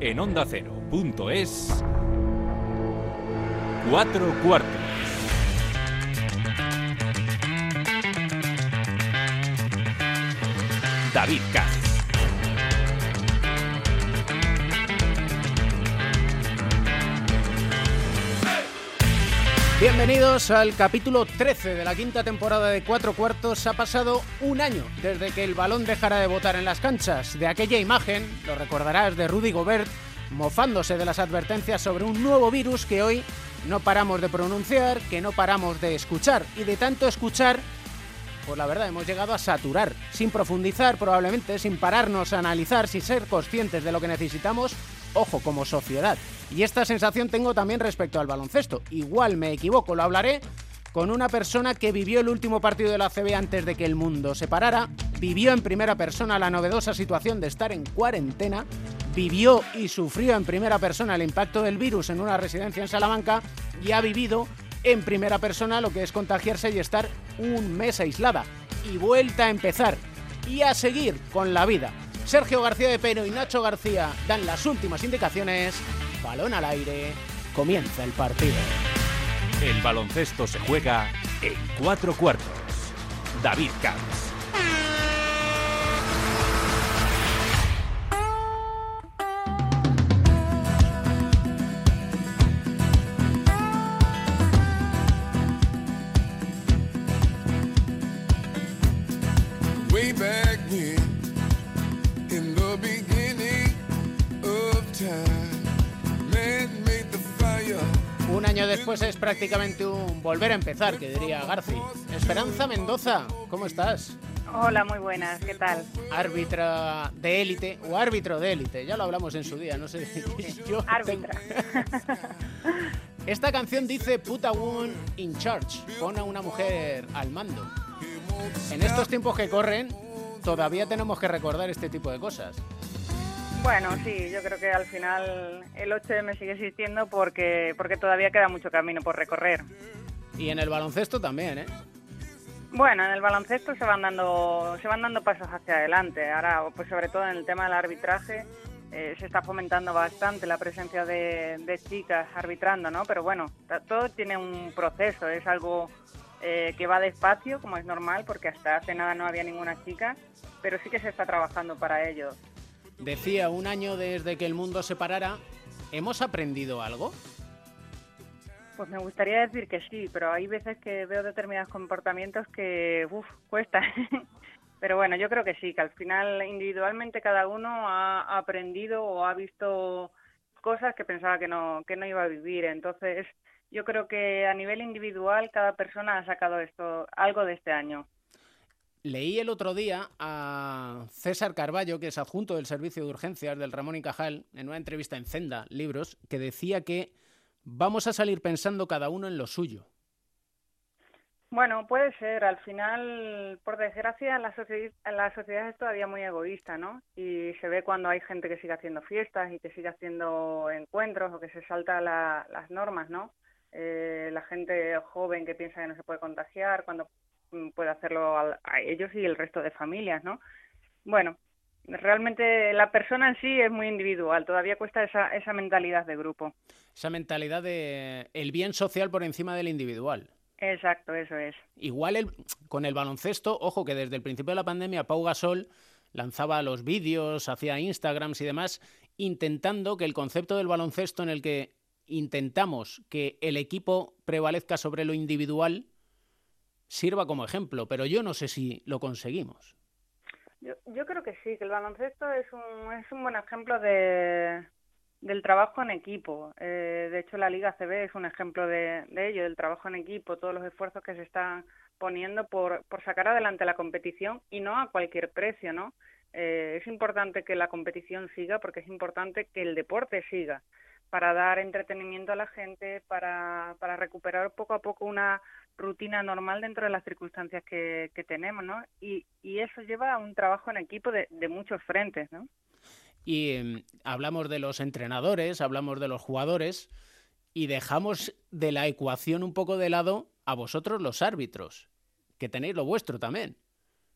en onda ondacero.es. Cuatro cuartos. David Katz. Bienvenidos al capítulo 13 de la quinta temporada de Cuatro Cuartos. Ha pasado un año desde que el balón dejara de votar en las canchas. De aquella imagen, lo recordarás, de Rudy Gobert mofándose de las advertencias sobre un nuevo virus que hoy no paramos de pronunciar, que no paramos de escuchar. Y de tanto escuchar, pues la verdad hemos llegado a saturar, sin profundizar probablemente, sin pararnos a analizar, sin ser conscientes de lo que necesitamos ojo, como sociedad. Y esta sensación tengo también respecto al baloncesto. Igual me equivoco, lo hablaré con una persona que vivió el último partido de la CB antes de que el mundo se parara, vivió en primera persona la novedosa situación de estar en cuarentena, vivió y sufrió en primera persona el impacto del virus en una residencia en Salamanca y ha vivido en primera persona lo que es contagiarse y estar un mes aislada. Y vuelta a empezar y a seguir con la vida. Sergio García de Peno y Nacho García dan las últimas indicaciones. Balón al aire. Comienza el partido. El baloncesto se juega en cuatro cuartos. David Camps. Después es prácticamente un volver a empezar, que diría Garci. Esperanza Mendoza, ¿cómo estás? Hola, muy buenas, ¿qué tal? Árbitra de élite o árbitro de élite, ya lo hablamos en su día, no sé. Yo Árbitra. Esta canción dice Put a woman in charge, pon a una mujer al mando. En estos tiempos que corren, todavía tenemos que recordar este tipo de cosas. Bueno, sí, yo creo que al final el 8M sigue existiendo porque, porque todavía queda mucho camino por recorrer. Y en el baloncesto también, ¿eh? Bueno, en el baloncesto se van dando se van dando pasos hacia adelante. Ahora, pues sobre todo en el tema del arbitraje, eh, se está fomentando bastante la presencia de, de, chicas arbitrando, ¿no? Pero bueno, todo tiene un proceso, es algo eh, que va despacio, como es normal, porque hasta hace nada no había ninguna chica, pero sí que se está trabajando para ello. Decía, un año desde que el mundo se parara, ¿hemos aprendido algo? Pues me gustaría decir que sí, pero hay veces que veo determinados comportamientos que, uff, cuesta. pero bueno, yo creo que sí, que al final individualmente cada uno ha aprendido o ha visto cosas que pensaba que no, que no iba a vivir. Entonces, yo creo que a nivel individual cada persona ha sacado esto, algo de este año. Leí el otro día a César Carballo, que es adjunto del Servicio de Urgencias del Ramón y Cajal, en una entrevista en Zenda, Libros, que decía que vamos a salir pensando cada uno en lo suyo. Bueno, puede ser. Al final, por desgracia, la, sociedad, la sociedad es todavía muy egoísta, ¿no? Y se ve cuando hay gente que sigue haciendo fiestas y que sigue haciendo encuentros o que se salta las normas, ¿no? Eh, la gente joven que piensa que no se puede contagiar, cuando puede hacerlo a, ellos y el resto de familias, ¿no? Bueno, realmente la persona en sí es muy individual, todavía cuesta esa, esa mentalidad de grupo. Esa mentalidad de el bien social por encima del individual. Exacto, eso es. Igual el, con el baloncesto, ojo que desde el principio de la pandemia Pau Gasol lanzaba los vídeos, hacía Instagrams y demás, intentando que el concepto del baloncesto en el que intentamos que el equipo prevalezca sobre lo individual sirva como ejemplo, pero yo no sé si lo conseguimos. Yo, yo creo que sí, que el baloncesto es un, es un buen ejemplo de, del trabajo en equipo. Eh, de hecho, la Liga CB es un ejemplo de, ello, del trabajo en equipo, todos los esfuerzos que se están poniendo por, por sacar adelante la competición y no a cualquier precio, ¿no? Eh, es importante que la competición siga porque es importante que el deporte siga para dar entretenimiento a la gente, para, para recuperar poco a poco una rutina normal dentro de las circunstancias que, tenemos, ¿no? Y, y, eso lleva a un trabajo en equipo de, muchos frentes, ¿no? Y em, hablamos de los entrenadores, hablamos de los jugadores y dejamos de la ecuación un poco de lado a vosotros los árbitros, que tenéis lo vuestro también.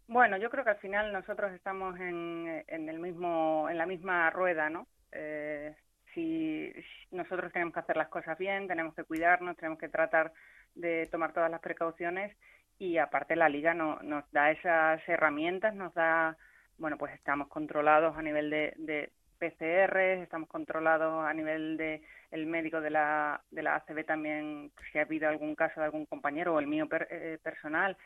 Bueno, yo creo que al final nosotros estamos en, en el mismo, en la misma rueda, ¿no? Eh, si, nosotros tenemos que hacer las cosas bien, tenemos que cuidarnos, tenemos que tratar de tomar todas las precauciones y aparte la liga no, nos da esas herramientas, nos da, bueno, pues estamos controlados a nivel de, de PCR, estamos controlados a nivel de el médico de la, de la ACB también, si ha habido algún caso de algún compañero o el mío eh, personal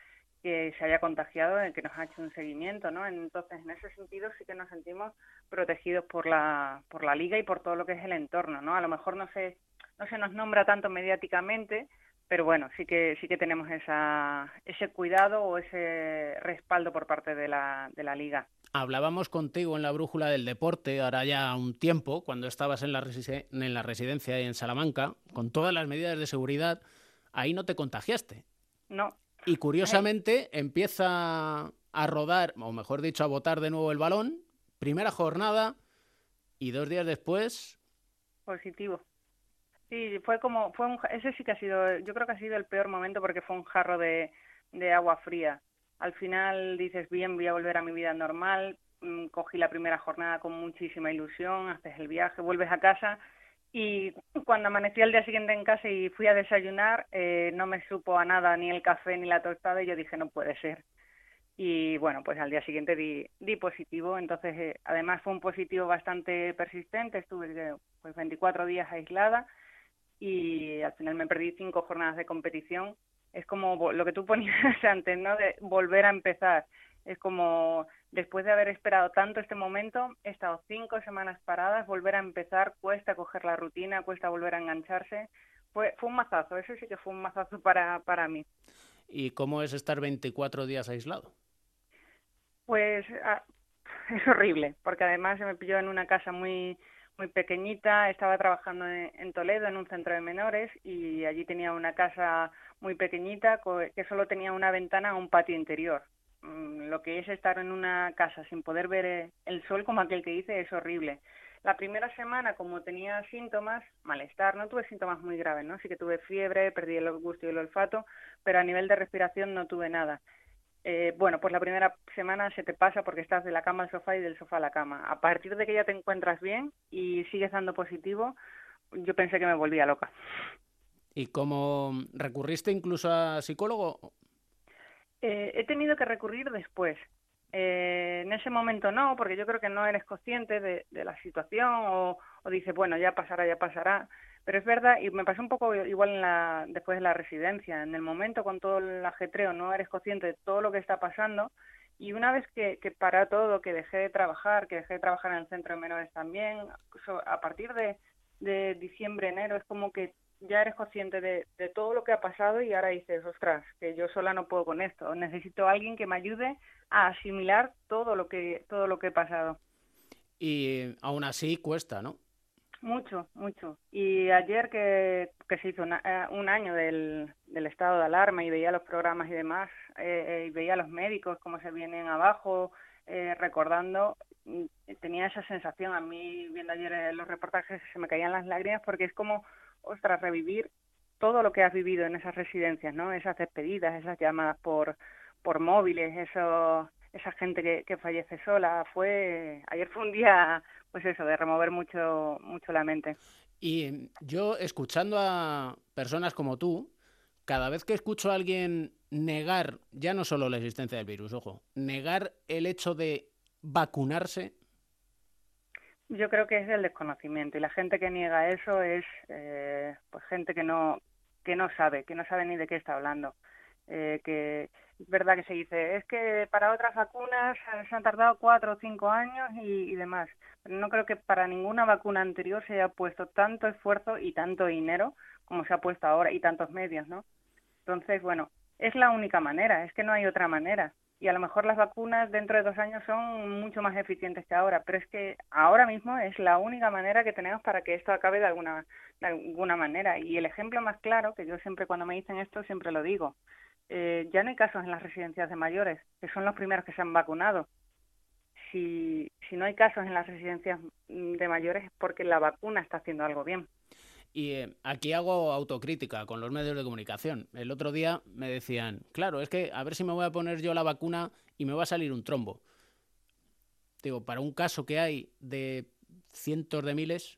que se haya contagiado, que nos ha hecho un seguimiento, ¿no? Entonces, en ese sentido sí que nos sentimos protegidos por la, por la liga y por todo lo que es el entorno, ¿no? A lo mejor no se, no se nos nombra tanto mediáticamente, pero bueno, sí que sí que tenemos esa, ese cuidado o ese respaldo por parte de la, de la liga. Hablábamos contigo en la brújula del deporte, ahora ya un tiempo, cuando estabas en la, en la residencia en Salamanca, con todas las medidas de seguridad, ahí no te contagiaste. No. Y curiosamente empieza a rodar, o mejor dicho, a botar de nuevo el balón, primera jornada, y dos días después... Positivo. Sí, fue como, fue un, ese sí que ha sido, yo creo que ha sido el peor momento porque fue un jarro de, de agua fría. Al final dices, bien, voy a volver a mi vida normal, mm, cogí la primera jornada con muchísima ilusión, haces el viaje, vuelves a casa y cuando amanecí al día siguiente en casa y fui a desayunar, eh, no me supo a nada ni el café ni la tostada y yo dije, no puede ser. Y bueno, pues al día siguiente di, di positivo, entonces eh, además fue un positivo bastante persistente, estuve pues 24 días aislada y al final me perdí cinco jornadas de competición. Es como lo que tú ponías antes, ¿no? De volver a empezar. Es como después de haber esperado tanto este momento, he estado cinco semanas paradas, volver a empezar, cuesta coger la rutina, cuesta volver a engancharse. Fue, fue un mazazo, eso sí que fue un mazazo para, para mí. ¿Y cómo es estar 24 días aislado? Pues ah, es horrible, porque además se me pilló en una casa muy muy pequeñita, estaba trabajando en, Toledo en un centro de menores y allí tenía una casa muy pequeñita que solo tenía una ventana a un patio interior. Mm, lo que es estar en una casa sin poder ver eh, el sol como aquel que dice es horrible. La primera semana, como tenía síntomas, malestar, no tuve síntomas muy graves, ¿no? Sí que tuve fiebre, perdí el gusto y el olfato, pero a nivel de respiración no tuve nada. Eh, bueno, pues la primera semana se te pasa porque estás de la cama al sofá y del sofá a la cama. A partir de que ya te encuentras bien y sigues dando positivo, yo pensé que me volvía loca. ¿Y cómo recurriste incluso a psicólogo? Eh, he tenido que recurrir después. Eh, en ese momento no, porque yo creo que no eres consciente de, la situación o, o dices, bueno, ya pasará, ya pasará. Pero es verdad, y me pasó un poco igual en la, después de la residencia. En el momento, con todo el ajetreo, no eres consciente de todo lo que está pasando. Y una vez que, que para todo, que dejé de trabajar, que dejé de trabajar en el centro de menores también, a partir de, de diciembre, enero, es como que ya eres consciente de, de, todo lo que ha pasado y ahora dices, ostras, que yo sola no puedo con esto, necesito alguien que me ayude a asimilar todo lo que, todo lo que he pasado. Y aún así cuesta, ¿no? Mucho, mucho. Y ayer que, que se hizo eh, un año del, del estado de alarma y veía los programas y demás, eh, eh, y veía a los médicos cómo se vienen abajo, recordando, mm, tenía esa sensación. A mí, viendo ayer los reportajes, se me caían las lágrimas porque es como, ostras, revivir todo lo que has vivido en esas residencias, ¿no? Esas despedidas, esas llamadas por, por móviles, eso, esa gente que, que fallece sola. Fue, ayer fue un día pues eso, de remover mucho, mucho la mente. Y yo, escuchando a personas como tú, cada vez que escucho a alguien negar, ya no solo la existencia del virus, ojo, negar el hecho de vacunarse. Yo creo que es el desconocimiento y la gente que niega eso es eh, pues gente que no que no sabe, que no sabe ni de qué está hablando. Eh, que es verdad que se dice, es que para otras vacunas se han tardado cuatro o cinco años y, demás. Pero no creo que para ninguna vacuna anterior se haya puesto tanto esfuerzo y tanto dinero como se ha puesto ahora y tantos medios, ¿no? Entonces, bueno, es la única manera, es que no hay otra manera. Y a lo mejor las vacunas dentro de dos años son mucho más eficientes que ahora, pero es que ahora mismo es la única manera que tenemos para que esto acabe de alguna, de alguna manera. Y el ejemplo más claro, que yo siempre cuando me dicen esto siempre lo digo, eh, ya no hay casos en las residencias de mayores, que son los primeros que se han vacunado. Si, si no hay casos en las residencias de mayores es porque la vacuna está haciendo algo bien. Y eh, aquí hago autocrítica con los medios de comunicación. El otro día me decían, claro, es que a ver si me voy a poner yo la vacuna y me va a salir un trombo. Digo, para un caso que hay de cientos de miles.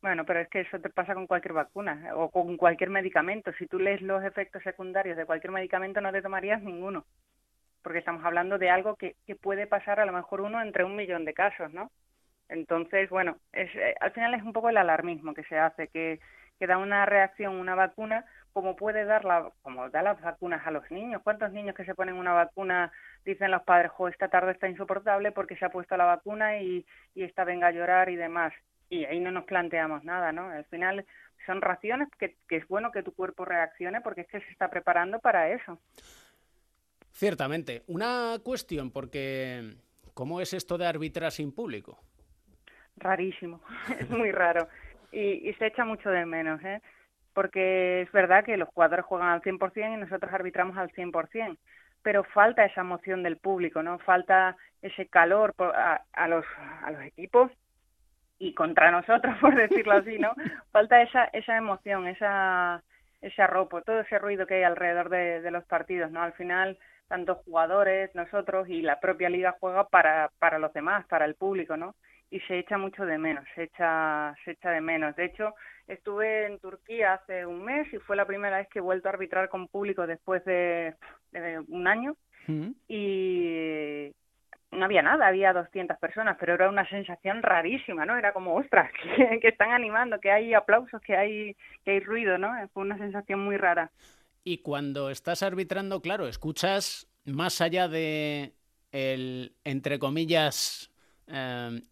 Bueno, pero es que eso te pasa con cualquier vacuna o con cualquier medicamento. Si tú lees los efectos secundarios de cualquier medicamento, no te tomarías ninguno. Porque estamos hablando de algo que, que puede pasar a lo mejor uno entre un millón de casos, ¿no? Entonces, bueno, es, eh, al final es un poco el alarmismo que se hace, que, que da una reacción una vacuna como puede dar la, como da las vacunas a los niños. ¿Cuántos niños que se ponen una vacuna dicen los padres, jo, esta tarde está insoportable porque se ha puesto la vacuna y, y esta venga a llorar y demás? Y ahí no nos planteamos nada, ¿no? Al final son raciones que, que es bueno que tu cuerpo reaccione porque es que se está preparando para eso. Ciertamente. Una cuestión, porque ¿cómo es esto de arbitrar sin público? Rarísimo, es muy raro. Y, y se echa mucho de menos, ¿eh? porque es verdad que los jugadores juegan al 100% y nosotros arbitramos al 100%, pero falta esa emoción del público, ¿no? Falta ese calor a, a, los, a los equipos y contra nosotros, por decirlo así, ¿no? Falta esa, esa emoción, esa, ese arropo, todo ese ruido que hay alrededor de, de los partidos, ¿no? Al final, tanto jugadores, nosotros y la propia liga juega para, para los demás, para el público, ¿no? Y se echa mucho de menos, se echa, se echa de menos. De hecho, Estuve en Turquía hace un mes y fue la primera vez que he vuelto a arbitrar con público después de, de un año. Y no había nada, había 200 personas, pero era una sensación rarísima, ¿no? Era como, ostras, que, que, están animando, que hay aplausos, que hay, que hay ruido, ¿no? Fue una sensación muy rara. Y cuando estás arbitrando, claro, escuchas más allá de el, entre comillas, eh,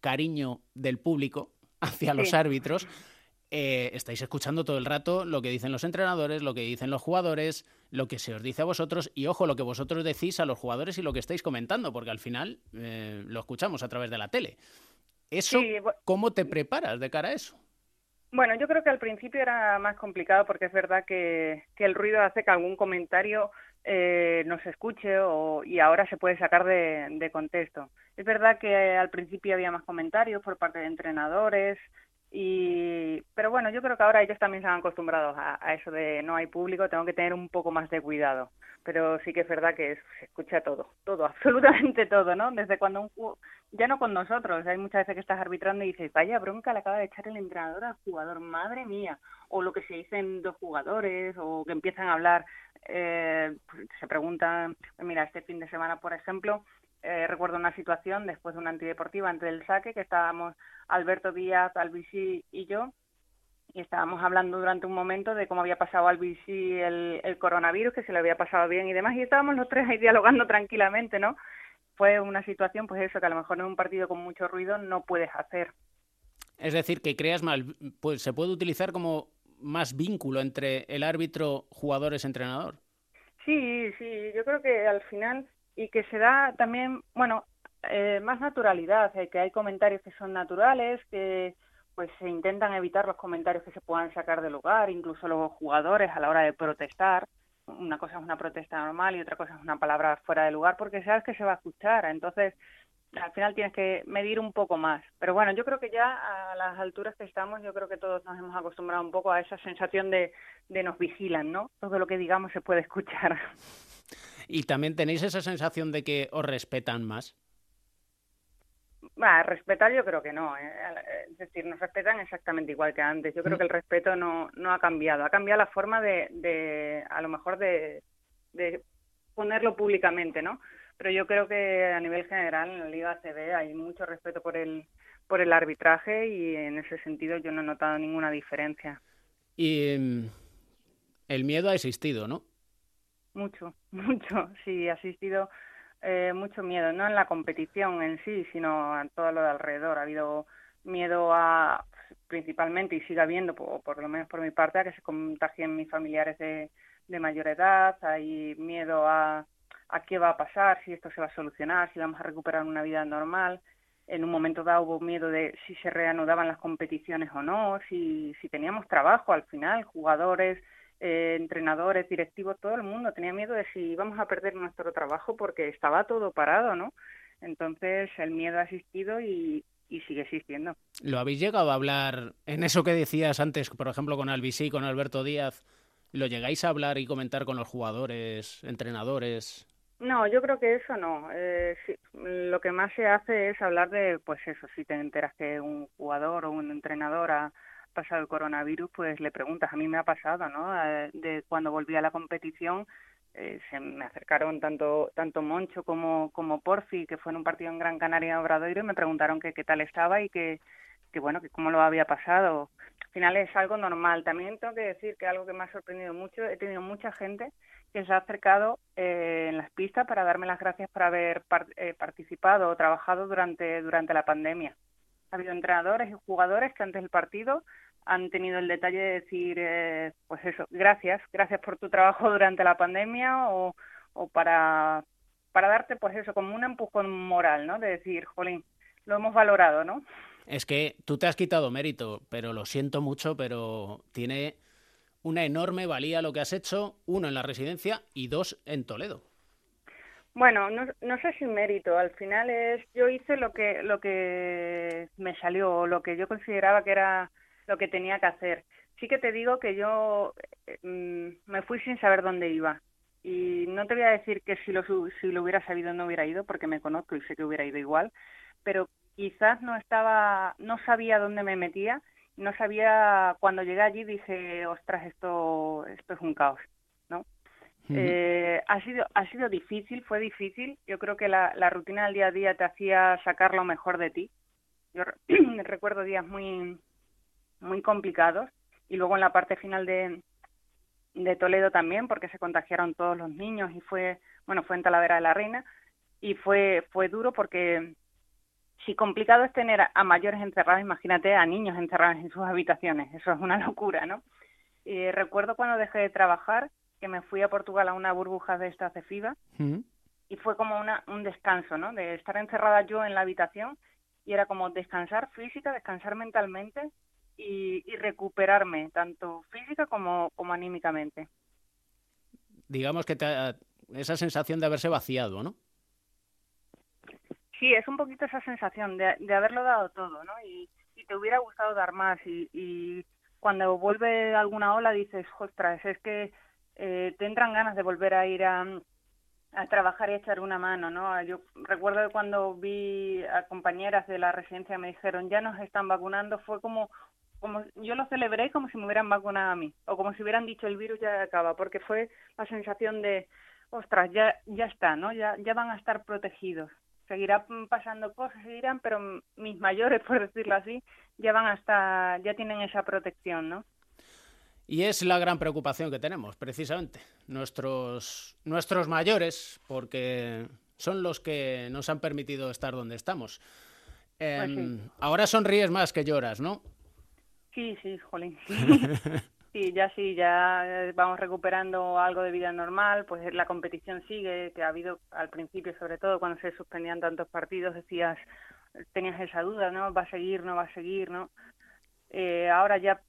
cariño del público hacia los árbitros, eh, estáis escuchando todo el rato lo que dicen los entrenadores, lo que dicen los jugadores, lo que se os dice a vosotros y ojo, lo que vosotros decís a los jugadores y lo que estáis comentando, porque al final eh, lo escuchamos a través de la tele. ¿Eso sí, cómo te preparas de cara a eso? Bueno, yo creo que al principio era más complicado porque es verdad que, que el ruido hace que algún comentario eh, no se escuche o, y ahora se puede sacar de, de contexto. Es verdad que al principio había más comentarios por parte de entrenadores, y, pero bueno, yo creo que ahora ellos también se han acostumbrado a, a, eso de no hay público, tengo que tener un poco más de cuidado. Pero sí que es verdad que se escucha todo, todo, absolutamente todo, ¿no? Desde cuando un ya no con nosotros, hay muchas veces que estás arbitrando y dices, vaya bronca le acaba de echar el entrenador al jugador, madre mía, o lo que se dicen dos jugadores, o que empiezan a hablar, eh, se preguntan, mira, este fin de semana, por ejemplo, eh, recuerdo una situación después de una antideportiva antes del saque que estábamos Alberto Díaz, Albisi y yo y estábamos hablando durante un momento de cómo había pasado Albisi el, el coronavirus, que se le había pasado bien y demás y estábamos los tres ahí dialogando tranquilamente, ¿no? Fue una situación, pues eso, que a lo mejor en un partido con mucho ruido no puedes hacer. Es decir, que creas mal, pues se puede utilizar como más vínculo entre el árbitro, jugadores, entrenador. Sí, sí, yo creo que al final y que se da también, bueno, eh, más naturalidad, eh, que hay comentarios que son naturales, que pues se intentan evitar los comentarios que se puedan sacar del lugar, incluso los jugadores a la hora de protestar. Una cosa es una protesta normal y otra cosa es una palabra fuera de lugar porque sabes que se va a escuchar. Entonces, al final tienes que medir un poco más. Pero bueno, yo creo que ya a las alturas que estamos, yo creo que todos nos hemos acostumbrado un poco a esa sensación de, de nos vigilan, ¿no? Todo lo que digamos se puede escuchar. ¿Y también tenéis esa sensación de que os respetan más? Bah, respetar yo creo que no. ¿eh? Es decir, nos respetan exactamente igual que antes. Yo creo mm. que el respeto no, no ha cambiado. Ha cambiado la forma de, de a lo mejor, de, de ponerlo públicamente, ¿no? Pero yo creo que a nivel general en la Liga ACB hay mucho respeto por el, por el arbitraje y en ese sentido yo no he notado ninguna diferencia. Y mm, el miedo ha existido, ¿no? Mucho, mucho. Sí, ha existido eh, mucho miedo, no en la competición en sí, sino en todo lo de alrededor. Ha habido miedo a, principalmente, y sigue habiendo, por, por lo menos por mi parte, a que se contagien mis familiares de, de mayor edad. Hay miedo a, a qué va a pasar, si esto se va a solucionar, si vamos a recuperar una vida normal. En un momento dado hubo miedo de si se reanudaban las competiciones o no, si, si teníamos trabajo al final, jugadores, eh, entrenadores, directivos, todo el mundo tenía miedo de si íbamos a perder nuestro trabajo porque estaba todo parado, ¿no? Entonces el miedo ha existido y, y sigue existiendo. ¿Lo habéis llegado a hablar en eso que decías antes, por ejemplo, con Albisí, con Alberto Díaz? ¿Lo llegáis a hablar y comentar con los jugadores, entrenadores? No, yo creo que eso no. Eh, lo que más se hace es hablar de, pues eso, si te enteras que un jugador o un entrenador ha pasado el coronavirus, pues le preguntas. A mí me ha pasado, ¿no? De cuando volví a la competición, eh, se me acercaron tanto tanto Moncho como como Porfi, que fue en un partido en Gran Canaria Obradoiro, y me preguntaron qué tal estaba y que, que bueno, que cómo lo había pasado. Al final es algo normal. También tengo que decir que algo que me ha sorprendido mucho, he tenido mucha gente que se ha acercado eh, en las pistas para darme las gracias por haber eh, participado o trabajado durante, durante la pandemia. Ha habido entrenadores y jugadores que antes del partido han tenido el detalle de decir, eh, pues eso, gracias, gracias por tu trabajo durante la pandemia o, o para, para darte, pues eso, como un empujón moral, ¿no? De decir, jolín, lo hemos valorado, ¿no? Es que tú te has quitado mérito, pero lo siento mucho, pero tiene una enorme valía lo que has hecho, uno en la residencia y dos en Toledo. Bueno, no, no sé si mérito, al final es yo hice lo que lo que me salió, lo que yo consideraba que era lo que tenía que hacer. Sí que te digo que yo mm, me fui sin saber dónde iba y no te voy a decir que si lo si lo hubiera sabido no hubiera ido porque me conozco y sé que hubiera ido igual, pero quizás no estaba no sabía dónde me metía no sabía, cuando llegué allí dije, ostras, esto, esto es un caos, ¿no? eh, ha sido ha sido difícil, fue difícil. Yo creo que la, la rutina del día a día te hacía sacar lo mejor de ti. Yo recuerdo días muy muy complicados y luego en la parte final de, de Toledo también porque se contagiaron todos los niños y fue bueno fue en Talavera de la Reina y fue fue duro porque si complicado es tener a mayores encerrados, imagínate a niños encerrados en sus habitaciones. Eso es una locura, ¿no? Y recuerdo cuando dejé de trabajar que me fui a Portugal a una burbuja de estas de FIBA y fue como una, un descanso, ¿no? De estar encerrada yo en la habitación y era como descansar física, descansar mentalmente y, y recuperarme, tanto física como, como anímicamente. Digamos que te, esa sensación de haberse vaciado, ¿no? Sí, es un poquito esa sensación de, de haberlo dado todo, ¿no? Y, y, te hubiera gustado dar más y, y cuando vuelve alguna ola dices, ostras, es que eh, te entran ganas de volver a ir a, a trabajar y echar una mano, ¿no? Yo recuerdo que cuando vi a compañeras de la residencia me dijeron, ya nos están vacunando, fue como como yo lo celebré como si me hubieran vacunado a mí o como si hubieran dicho el virus ya acaba porque fue la sensación de ostras ya ya está no ya ya van a estar protegidos seguirá pasando cosas, seguirán, pero mis mayores, por decirlo así, ya van hasta, ya tienen esa protección, ¿no? Y es la gran preocupación que tenemos, precisamente, nuestros, nuestros mayores, porque son los que nos han permitido estar donde estamos. Eh, pues sí. Ahora sonríes más que lloras, ¿no? Sí, sí, jolín. Sí, ya sí, ya eh, vamos recuperando algo de vida normal, pues la competición sigue, que ha habido al principio, sobre todo cuando se suspendían tantos partidos, decías, tenías esa duda, ¿no? ¿Va a seguir, no va a seguir, no? Eh, ahora ya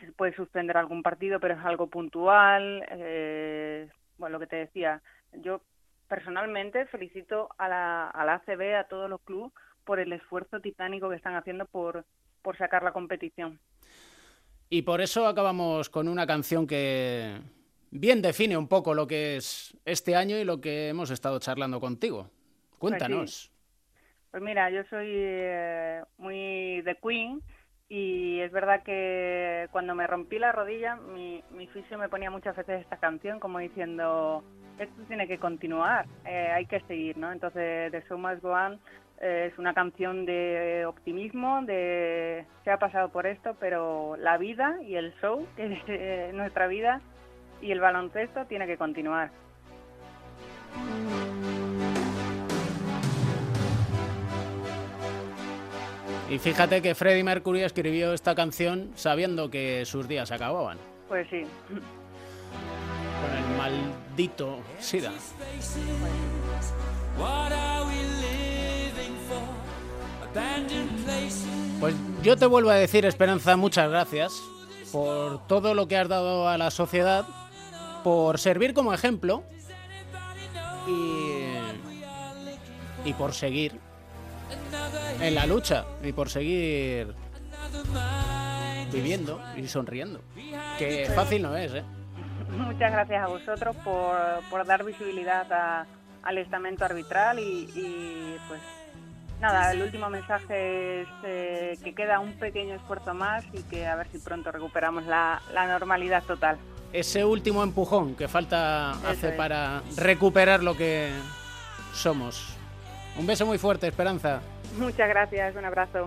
se puede suspender algún partido, pero es algo puntual. Eh, bueno, lo que te decía, yo personalmente felicito a la, a la ACB, a todos los clubes, por el esfuerzo titánico que están haciendo por, por sacar la competición. Y por eso acabamos con una canción que bien define un poco lo que es este año y lo que hemos estado charlando contigo. Cuéntanos. Pues, pues mira, yo soy eh, muy de Queen y es verdad que cuando me rompí la rodilla, mi, mi me ponía muchas veces esta canción como diciendo, esto tiene que continuar, eh, hay que seguir, ¿no? Entonces, The Show Must Go On es una canción de optimismo, de se ha pasado por esto, pero la vida y el show, que es nuestra vida, y el baloncesto tiene que continuar. Y fíjate que Freddie Mercury escribió esta canción sabiendo que sus días acababan. Pues sí. Con el maldito SIDA. Pues yo te vuelvo a decir, Esperanza, muchas gracias por todo lo que has dado a la sociedad, por servir como ejemplo y, por seguir en la lucha y por seguir viviendo y sonriendo. Que fácil no es, ¿eh? Muchas gracias a vosotros por, por dar visibilidad a, al estamento arbitral y, pues nada, el último mensaje es eh, que queda un pequeño esfuerzo más y que a ver si pronto recuperamos la, normalidad total. Ese último empujón que falta hace para recuperar lo que somos. Un beso muy fuerte, Esperanza. Muchas gracias, un abrazo.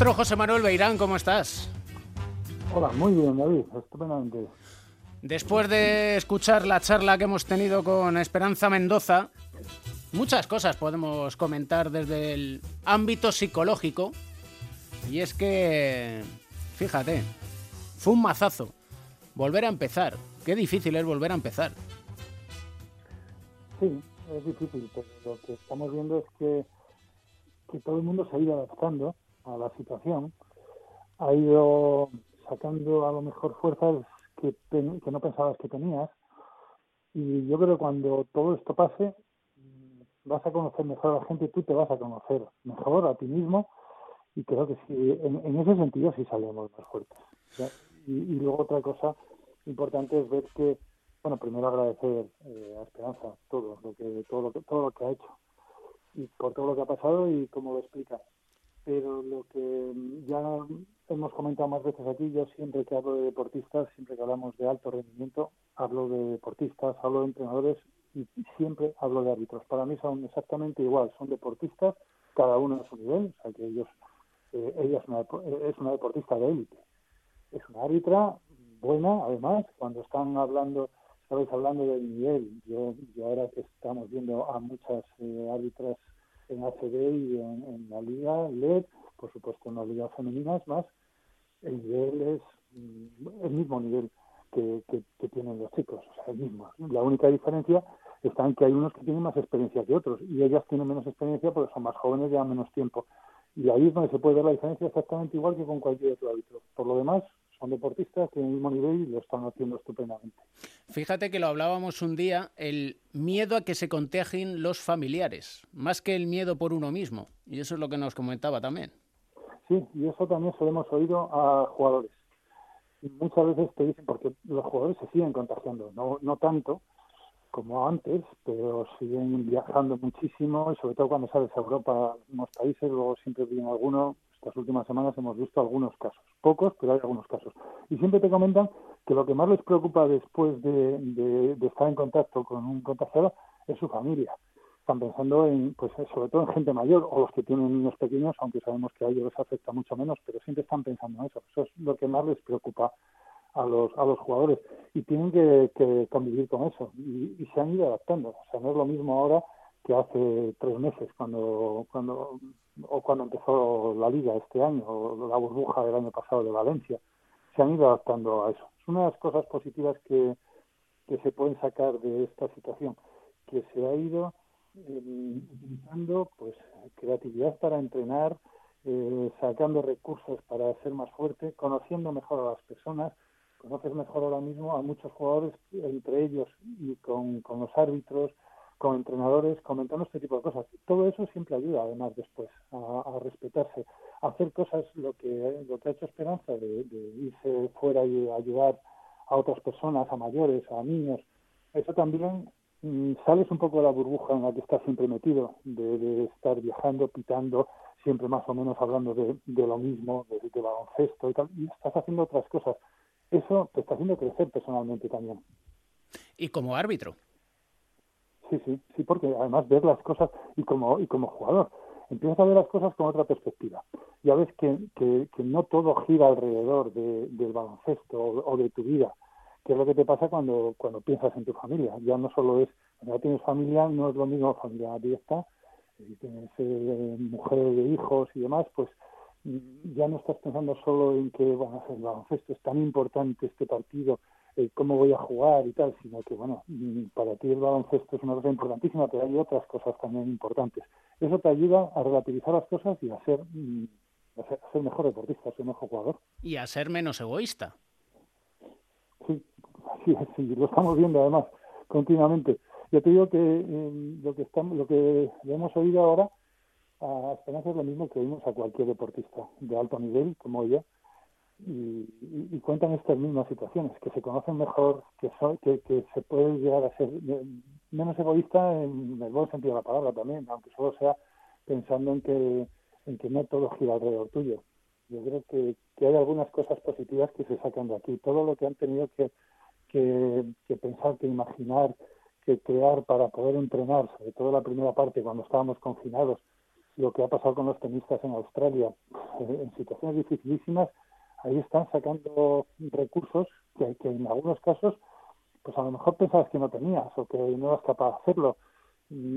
Maestro José Manuel Beirán, ¿cómo estás? Hola, muy bien, David, estupendamente. Después de escuchar la charla que hemos tenido con Esperanza Mendoza, muchas cosas podemos comentar desde el ámbito psicológico. Y es que, fíjate, fue un mazazo. Volver a empezar. Qué difícil es volver a empezar. Sí, es difícil, pero lo que estamos viendo es que, que todo el mundo se ha ido adaptando a la situación, ha ido sacando a lo mejor fuerzas que, que no pensabas que tenías. Y yo creo que cuando todo esto pase, vas a conocer mejor a la gente y tú te vas a conocer mejor a ti mismo. Y creo que sí, en, ese sentido sí salimos más fuertes. Y, luego otra cosa importante es ver que, bueno, primero agradecer eh, a Esperanza todo lo que todo lo que todo lo que ha hecho y por todo lo que ha pasado y cómo lo explica pero lo que ya hemos comentado más veces aquí, yo siempre que hablo de deportistas, siempre que hablamos de alto rendimiento, hablo de deportistas, hablo de entrenadores y siempre hablo de árbitros. Para mí son exactamente igual, son deportistas, cada uno a su nivel, o sea que ellos, eh, ella es una, es una deportista de élite, es una árbitra buena, además, cuando están hablando, estabais hablando del nivel, yo, yo ahora que estamos viendo a muchas eh, árbitras en ACB y en, la liga LED, por supuesto en la liga femeninas más, el nivel es mm, el mismo nivel que, que, tienen los chicos, o sea, el mismo. La única diferencia está en que hay unos que tienen más experiencia que otros y ellas tienen menos experiencia porque son más jóvenes y llevan menos tiempo. Y ahí es donde se puede ver la diferencia exactamente igual que con cualquier otro árbitro. Por lo demás, son deportistas, tienen el mismo nivel y lo están haciendo estupendamente. Fíjate que lo hablábamos un día, el miedo a que se contagien los familiares, más que el miedo por uno mismo. Y eso es lo que nos comentaba también. Sí, y eso también se lo hemos oído a jugadores. Muchas veces te dicen, porque los jugadores se siguen contagiando, no, no tanto como antes, pero siguen viajando muchísimo y sobre todo cuando sales a Europa, a algunos países, luego siempre viene alguno estas últimas semanas hemos visto algunos casos, pocos, pero hay algunos casos. Y siempre te comentan que lo que más les preocupa después de, estar en contacto con un contagiado es su familia. Están pensando en, pues sobre todo en gente mayor o los que tienen niños pequeños, aunque sabemos que a ellos les afecta mucho menos, pero siempre están pensando en eso. Eso es lo que más les preocupa a los, a los jugadores y tienen que, convivir con eso y, y, se han ido adaptando. O sea, no es lo mismo ahora que hace tres meses cuando, cuando o cuando empezó la liga este año, o la burbuja del año pasado de Valencia, se han ido adaptando a eso. Es una de las cosas positivas que, que se pueden sacar de esta situación, que se ha ido eh, utilizando pues creatividad para entrenar, eh, sacando recursos para ser más fuerte, conociendo mejor a las personas, conoces mejor ahora mismo a muchos jugadores, entre ellos y con, con los árbitros, con entrenadores comentando este tipo de cosas. Todo eso siempre ayuda, además, después, a, respetarse, a hacer cosas, lo que, lo que ha hecho Esperanza, de, irse fuera y ayudar a otras personas, a mayores, a niños. Eso también mm, sales un poco de la burbuja en la que estás siempre metido, de, estar viajando, pitando, siempre más o menos hablando de, lo mismo, de, de baloncesto y tal, y estás haciendo otras cosas. Eso te está haciendo crecer personalmente también. Y como árbitro. Sí, sí, sí, porque además ves las cosas y como, y como jugador empiezas a ver las cosas con otra perspectiva. Ya ves que, que, no todo gira alrededor del baloncesto o, de tu vida, que es lo que te pasa cuando, cuando piensas en tu familia. Ya no solo es, cuando tienes familia, no es lo mismo familia directa, y tienes eh, mujeres de hijos y demás, pues mm, ya no estás pensando solo en que bueno, el baloncesto es tan importante este partido eh, cómo voy a jugar y tal, sino que, bueno, mm, para ti el baloncesto es una cosa importantísima, pero hay otras cosas también importantes. Eso te ayuda a relativizar las cosas y a ser, mm, a ser, mejor deportista, a ser mejor jugador. Y a ser menos egoísta. Sí, sí, sí, lo estamos viendo además continuamente. Yo te digo que em, lo que estamos, lo que hemos oído ahora a Esperanza es lo mismo que oímos a cualquier deportista de alto nivel como ella y, cuentan estas mismas situaciones, que se conocen mejor, que, que, se puede llegar a ser menos egoísta en el buen sentido de la palabra también, aunque solo sea pensando en que, en que no todo gira alrededor tuyo. Yo creo que, que hay algunas cosas positivas que se sacan de aquí. Todo lo que han tenido que, que, que pensar, que imaginar, que crear para poder entrenar, sobre todo la primera parte cuando estábamos confinados, lo que ha pasado con los tenistas en Australia, en situaciones dificilísimas, ahí están sacando recursos que, en algunos casos, pues a lo mejor pensabas que no tenías o que no eras capaz de hacerlo,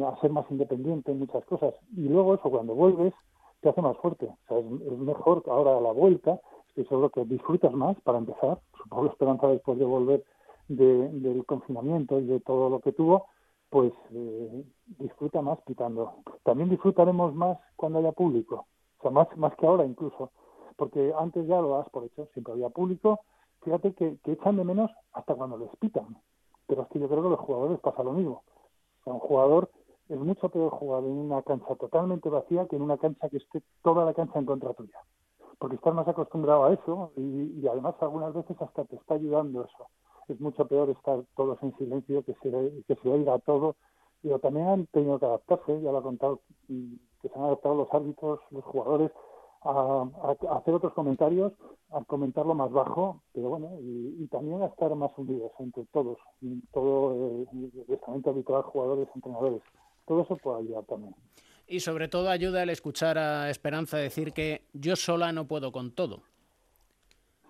a ser más independiente en muchas cosas. Y luego eso, cuando vuelves, te hace más fuerte. O sea, es, mejor ahora a la vuelta, estoy seguro que disfrutas más para empezar. Supongo esperanza después de volver del confinamiento y de todo lo que tuvo, pues eh, disfruta más pitando. También disfrutaremos más cuando haya público, o sea, más, más que ahora incluso porque antes ya lo das por hecho, siempre había público. Fíjate que, echan de menos hasta cuando les pitan. Pero es que yo creo que los jugadores pasa lo mismo. un jugador es mucho peor jugar en una cancha totalmente vacía que en una cancha que esté toda la cancha en contra tuya. Porque estás más acostumbrado a eso y, además algunas veces hasta te está ayudando eso. Es mucho peor estar todos en silencio, que se, que se oiga todo. Pero también han tenido que adaptarse, ya lo ha contado, mm, que se han adaptado los árbitros, los jugadores, a, hacer otros comentarios, a comentarlo más bajo, pero bueno, y, también a estar más unidos entre todos, todo eh, el estamento habitual, jugadores, entrenadores. Todo eso puede ayudar también. Y sobre todo ayuda el escuchar a Esperanza decir que yo sola no puedo con todo.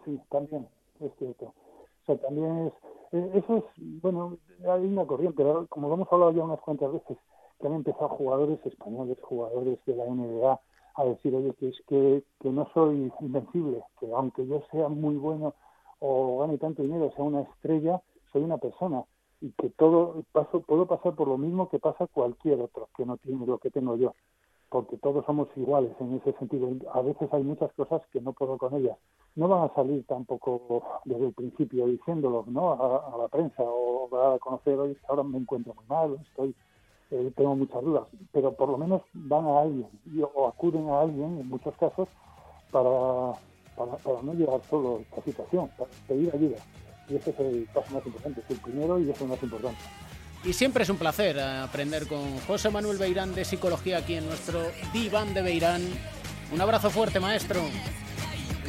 Sí, también, es cierto. O sea, también es, eh, eso es, bueno, hay una corriente, como lo hemos hablado ya unas cuantas veces, que han empezado jugadores españoles, jugadores de la NBA, a decir, oye, que es que, que no soy invencible, que aunque yo sea muy bueno o gane tanto dinero, sea una estrella, soy una persona y que todo paso, puedo pasar por lo mismo que pasa cualquier otro que no tiene lo que tengo yo, porque todos somos iguales en ese sentido. A veces hay muchas cosas que no puedo con ellas. No van a salir tampoco desde el principio diciéndolo ¿no? a, la prensa o a conocer, hoy ahora me encuentro muy mal, estoy eh, tengo muchas dudas, pero por lo menos van a alguien o acuden a alguien en muchos casos para, para, no llegar solo a esta situación, para pedir ayuda. Y ese es el paso más importante, es el primero y es el más importante. Y siempre es un placer aprender con José Manuel Beirán de Psicología aquí en nuestro diván de Beirán. Un abrazo fuerte, maestro.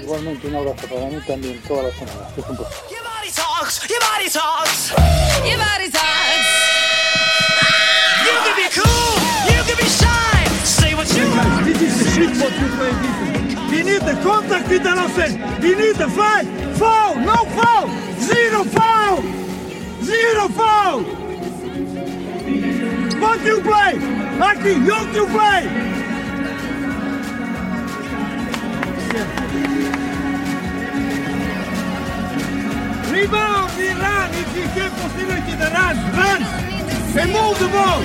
Igualmente, un abrazo para mí también, todas las semanas. Es un placer. This is the shit what you play defense. We need the contact with the We need the fight. Foul, no foul. Zero foul. Zero foul. What you play? Aki, you to play. Rebound, run. If you get possibility to run, run. And move the ball.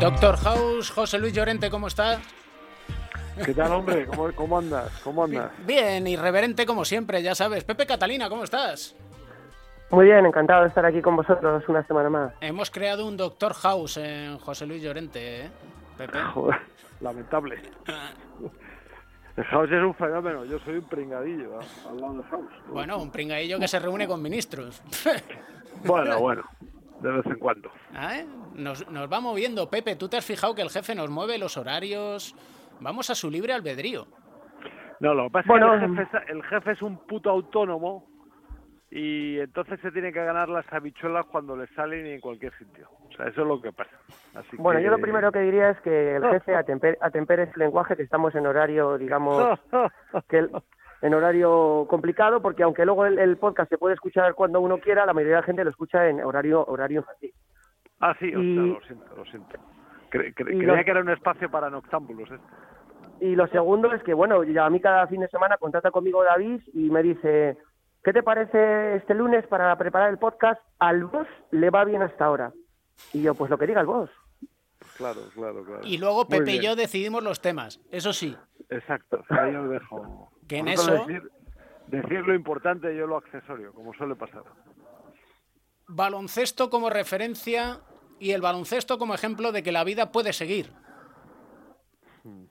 Doctor House, José Luis Llorente, ¿cómo está? ¿Qué tal, hombre? ¿Cómo, andas? ¿Cómo andas? Bien, irreverente como siempre, ya sabes. Pepe Catalina, ¿cómo estás? Muy bien, encantado de estar aquí con vosotros una semana más. Hemos creado un Doctor House en José Luis Llorente, ¿eh? Pepe. lamentable. El House es un fenómeno, yo soy un pringadillo al lado del House. Bueno, un pringadillo que se reúne con ministros. bueno, bueno, de vez en cuando. ¿Eh? Nos, nos va moviendo, Pepe. ¿Tú te has fijado que el jefe nos mueve los horarios? Vamos a su libre albedrío. No, lo que pasa es que el jefe, es, el jefe es un puto autónomo y entonces se tiene que ganar las habichuelas cuando le salen y en cualquier sitio. O sea, eso es lo que pasa. Así bueno, que... yo lo primero que diría es que el jefe atempere, atempere su lenguaje, que estamos en horario, digamos, que el, en horario complicado, porque aunque luego el, el, podcast se puede escuchar cuando uno quiera, la mayoría de la gente lo escucha en horario horario infantil. Ah, sí, o sea, lo siento, lo siento. Cre cre creía lo... que era un espacio para noctámbulos. ¿eh? Y lo segundo es que, bueno, ya a mí cada fin de semana contrata conmigo David y me dice, ¿qué te parece este lunes para preparar el podcast? Al boss le va bien hasta ahora. Y yo, pues lo que diga el boss. Claro, claro, claro. Y luego Pepe y yo decidimos los temas, eso sí. Exacto, o sea, yo dejo. Que en eso. Decir, decir lo importante y yo lo accesorio, como suele pasar. Baloncesto como referencia y el baloncesto como ejemplo de que la vida puede seguir. Hmm.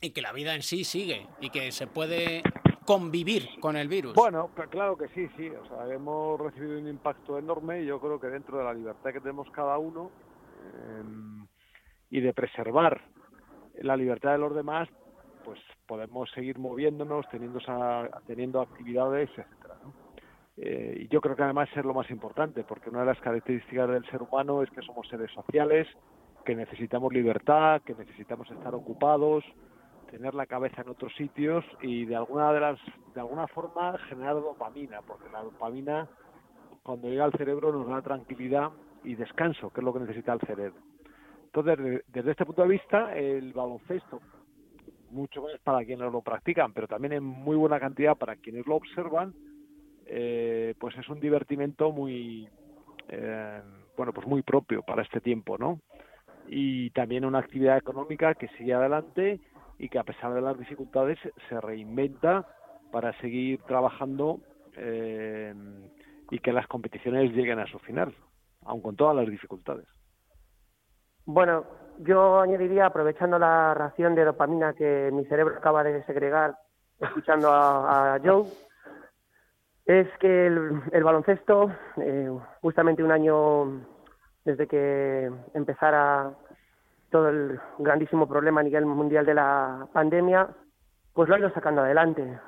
Y que la vida en sí sigue y que se puede convivir con el virus. Bueno, claro que sí, sí. O sea, hemos recibido un impacto enorme y yo creo que dentro de la libertad que tenemos cada uno eh, y de preservar la libertad de los demás, pues podemos seguir moviéndonos, teniendo, esa, teniendo actividades, etcétera. Eh, y yo creo que además es lo más importante, porque una de las características del ser humano es que somos seres sociales, que necesitamos libertad, que necesitamos estar ocupados, tener la cabeza en otros sitios y de alguna de las de alguna forma generar dopamina porque la dopamina cuando llega al cerebro nos da tranquilidad y descanso que es lo que necesita el cerebro. Entonces desde este punto de vista el baloncesto mucho más para quienes lo practican pero también en muy buena cantidad para quienes lo observan eh, pues es un divertimento muy eh, bueno pues muy propio para este tiempo no y también una actividad económica que sigue adelante y que a pesar de las dificultades se reinventa para seguir trabajando eh, y que las competiciones lleguen a su final, aun con todas las dificultades. Bueno, yo añadiría, aprovechando la ración de dopamina que mi cerebro acaba de segregar escuchando a, a Joe, es que el, el baloncesto, eh, justamente un año desde que empezara todo el grandísimo problema a nivel mundial de la pandemia, pues lo ha ido sacando adelante.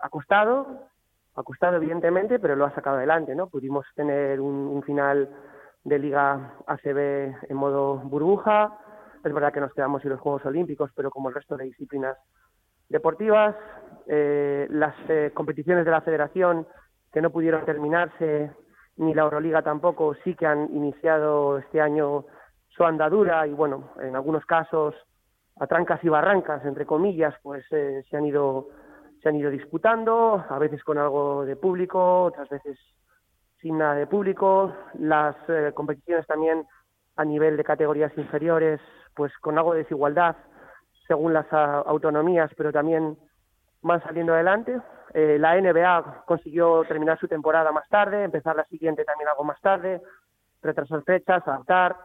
Ha costado, ha costado evidentemente, pero lo ha sacado adelante, ¿no? Pudimos tener un, un final de Liga ACB en modo burbuja. Es verdad que nos quedamos sin los Juegos Olímpicos, pero como el resto de disciplinas deportivas, eh, las eh, competiciones de la Federación que no pudieron terminarse, ni la Euroliga tampoco, sí que han iniciado este año su andadura y bueno, en algunos casos a trancas y barrancas, entre comillas, pues eh, se han ido se han ido disputando, a veces con algo de público, otras veces sin nada de público. Las eh, competiciones también a nivel de categorías inferiores, pues con algo de desigualdad según las uh, autonomías, pero también van saliendo adelante. Eh, la NBA consiguió terminar su temporada más tarde, empezar la siguiente también algo más tarde, retrasar fechas, adaptar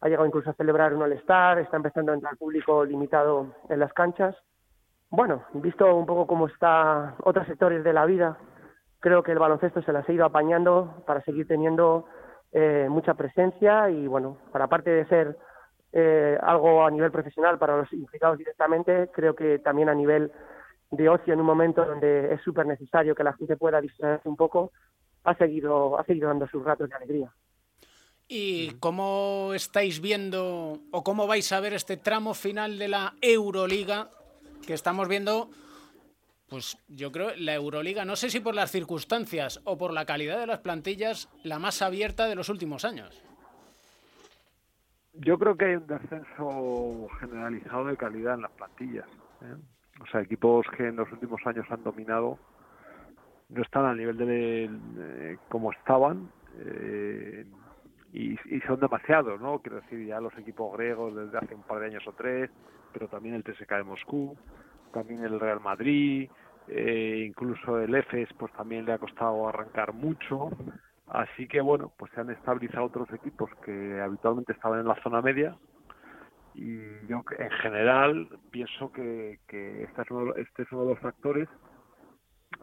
ha llegado incluso a celebrar un All-Star, está empezando a entrar público limitado en las canchas. Bueno, visto un poco cómo está otros sectores de la vida, creo que el baloncesto se las ha ido apañando para seguir teniendo eh, mucha presencia y bueno, para aparte de ser eh, algo a nivel profesional para los implicados directamente, creo que también a nivel de ocio en un momento donde es súper necesario que la gente pueda distraerse un poco, ha seguido, ha seguido dando sus ratos de alegría. ¿Y cómo estáis viendo o cómo vais a ver este tramo final de la Euroliga que estamos viendo? Pues yo creo la Euroliga, no sé si por las circunstancias o por la calidad de las plantillas, la más abierta de los últimos años. Yo creo que hay un descenso generalizado de calidad en las plantillas. ¿eh? O sea, equipos que en los últimos años han dominado no están al nivel de, de como estaban. Eh, y, y, son demasiados, ¿no? Quiero decir, ya los equipos griegos desde hace un par de años o tres, pero también el TSK de Moscú, también el Real Madrid, eh, incluso el EFES, pues también le ha costado arrancar mucho. Así que bueno, pues se han estabilizado otros equipos que habitualmente estaban en la zona media y yo en general pienso que, que este, es uno, este es uno de los factores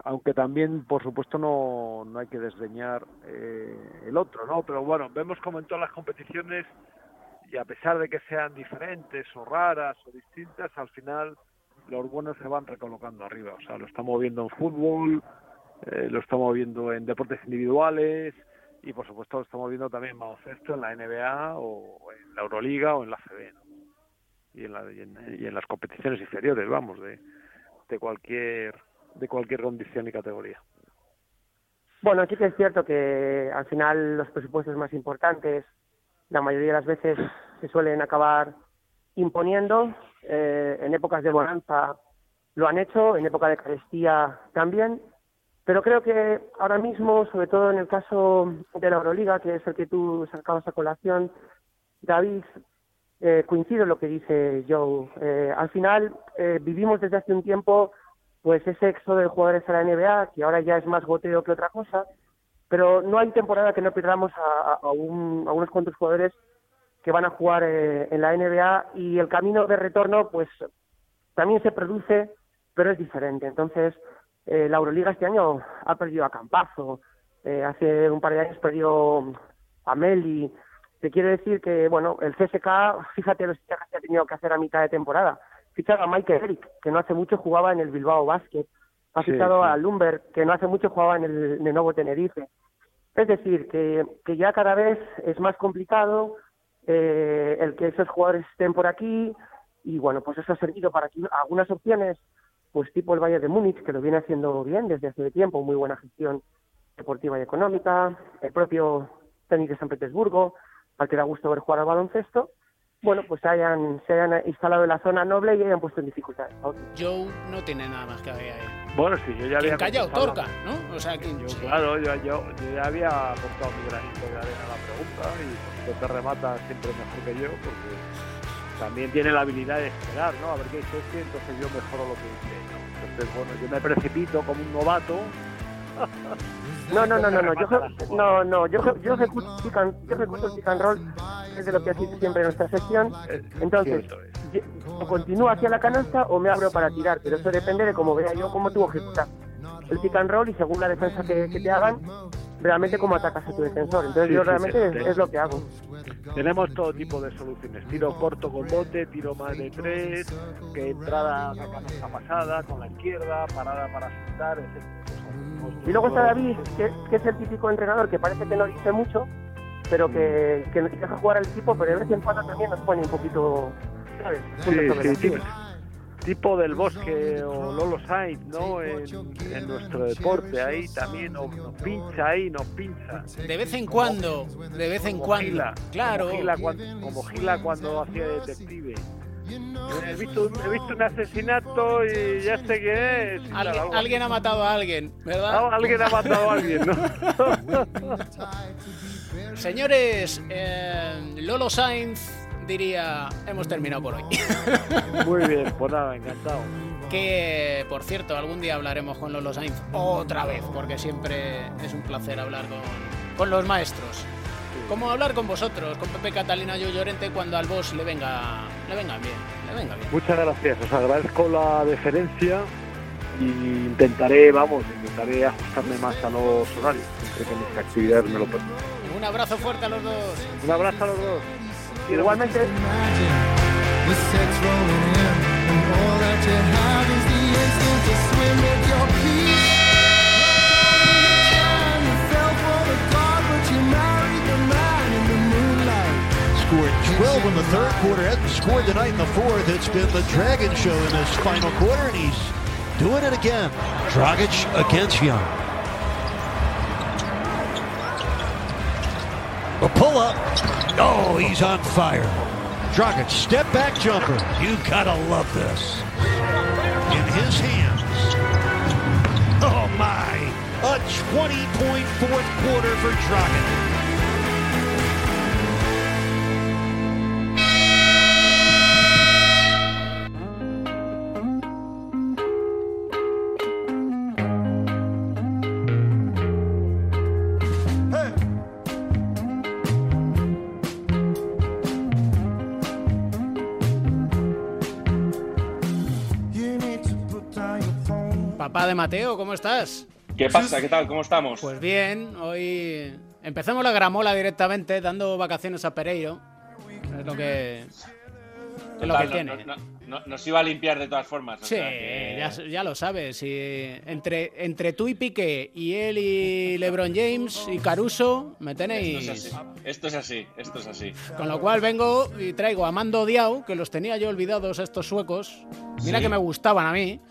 aunque también por supuesto no, no hay que desdeñar eh, el otro no pero bueno vemos como en todas las competiciones y a pesar de que sean diferentes o raras o distintas al final los buenos se van recolocando arriba o sea lo estamos viendo en fútbol eh, lo estamos viendo en deportes individuales y por supuesto lo estamos viendo también en baloncesto en la NBA o en la Euroliga o en la CB ¿no? Y en, la, y en, las competiciones inferiores, vamos, de, cualquier de cualquier condición y categoría. Bueno, aquí que es cierto que al final los presupuestos más importantes, la mayoría de las veces se suelen acabar imponiendo. Eh, en épocas de bonanza lo han hecho, en época de carestía también. Pero creo que ahora mismo, sobre todo en el caso de la Euroliga, que es el que tú sacabas a colación, David, eh, coincido en lo que dice Joe. Eh, al final eh, vivimos desde hace un tiempo pues ese éxodo de jugadores a la NBA, que ahora ya es más goteo que otra cosa, pero no hay temporada que no perdamos a, a, un, a unos cuantos jugadores que van a jugar eh, en la NBA y el camino de retorno pues también se produce, pero es diferente. Entonces, eh, la Euroliga este año ha perdido a Campazo, eh, hace un par de años perdió a Meli, te quiero decir que, bueno, el CSK, fíjate los fichajes que ha tenido que hacer a mitad de temporada. Fichado a Michael Eric, que no hace mucho jugaba en el Bilbao Basket. Ha fichado sí. a Lumber, que no hace mucho jugaba en el Lenovo Tenerife. Es decir, que, que ya cada vez es más complicado eh, el que esos jugadores estén por aquí y, bueno, pues eso ha servido para que algunas opciones, pues tipo el Valle de Múnich, que lo viene haciendo bien desde hace tiempo, muy buena gestión deportiva y económica, el propio Zenit de San Petersburgo, al que da gusto ver jugar al baloncesto, bueno, pues hayan, se hayan instalado en la zona noble y hayan puesto en dificultad. Joe no tiene nada más que ver ahí. Bueno, sí, yo ya había Quien calla contestado otorga, la- ¿no? O sea, quien... Yo, claro, yo, yo, yo ya había aportado mi granito de arena a la pregunta y pues, te remata siempre mejor que yo porque también tiene la habilidad de esperar, ¿no? A ver qué dice este, entonces yo mejoro lo que dice. ¿no? Entonces, bueno, yo me precipito como un novato. No, no, no, no, no, yo, no, no, yo, yo ejecuto, el pick and- yo ejecuto el pick and roll, es de lo que hace siempre en nuestra sección. Entonces, o continúo hacia la canasta o me abro para tirar, pero eso depende de cómo vea yo cómo tú ejecutas el pick and roll y según la defensa que, que te hagan, realmente cómo atacas a tu defensor. Entonces Sí, yo sí, realmente sí, es, sí. es lo que hago. Tenemos todo tipo de soluciones. Tiro corto con bote, tiro más de tres, que entrada a canasta pasada con la izquierda, parada para soltar, etc. Y luego está David, que, que es el típico entrenador que parece que no dice mucho, pero que, que deja jugar al equipo, pero de vez en cuando también nos pone un poquito, ¿sabes? Sí, sí, las tipo, del bosque o Lolo Sainz, ¿no? En, en nuestro deporte ahí también nos, nos pincha ahí, nos pincha. De vez en cuando, de vez en cuando. Gila, Claro. Como Gila, cuando, como Gila cuando hacía detective. He visto, un- he visto un asesinato y ya sé qué es. Alguien, ha matado a alguien. ¿verdad? Alguien ha matado a alguien, ¿no? Señores, eh, Lolo Sainz diría, hemos terminado por hoy. Muy bien, pues nada, encantado. que, por cierto, algún día hablaremos con Lolo Sainz otra vez, porque siempre es un placer hablar con, con los maestros. Como hablar con vosotros, con Pepe Catalina Yo Llorente, cuando al boss le venga, le venga bien, le venga bien. Muchas gracias, os agradezco la deferencia y intentaré, vamos, intentaré ajustarme más a los horarios, siempre que mis actividades me lo permitan. Un abrazo fuerte a los dos. Un abrazo a los dos. Quiero Igualmente, The set's rolling in, and all that you have is the instinct to swim with your peace. You fell for the god, but you married the man in the moonlight. scored 12 in the third quarter, hasn't scored tonight in the fourth. It's been the Dragon Show in this final quarter, and he's doing it again. Dragic against Young. A pull up. Oh, he's on fire. Dragic, step back jumper. You gotta love this. In his hands. Oh my. A 20 point fourth quarter for Dragic. Papá de Mateo, ¿cómo estás? ¿Qué pasa? ¿Qué tal? ¿Cómo estamos? Pues bien, hoy empezamos la gramola directamente, dando vacaciones a Pereiro. Es lo que, es lo que no- tiene. no- no- nos iba a limpiar de todas formas. o Sí, sea que- ya, ya lo sabes. y entre, entre tú y Piqué, y él y LeBron James y Caruso, me tenéis. Esto es así. Esto es así. Esto es así. Con lo cual vengo y traigo a Mando Diao, que los tenía yo olvidados estos suecos. Mira Sí. que me gustaban a mí.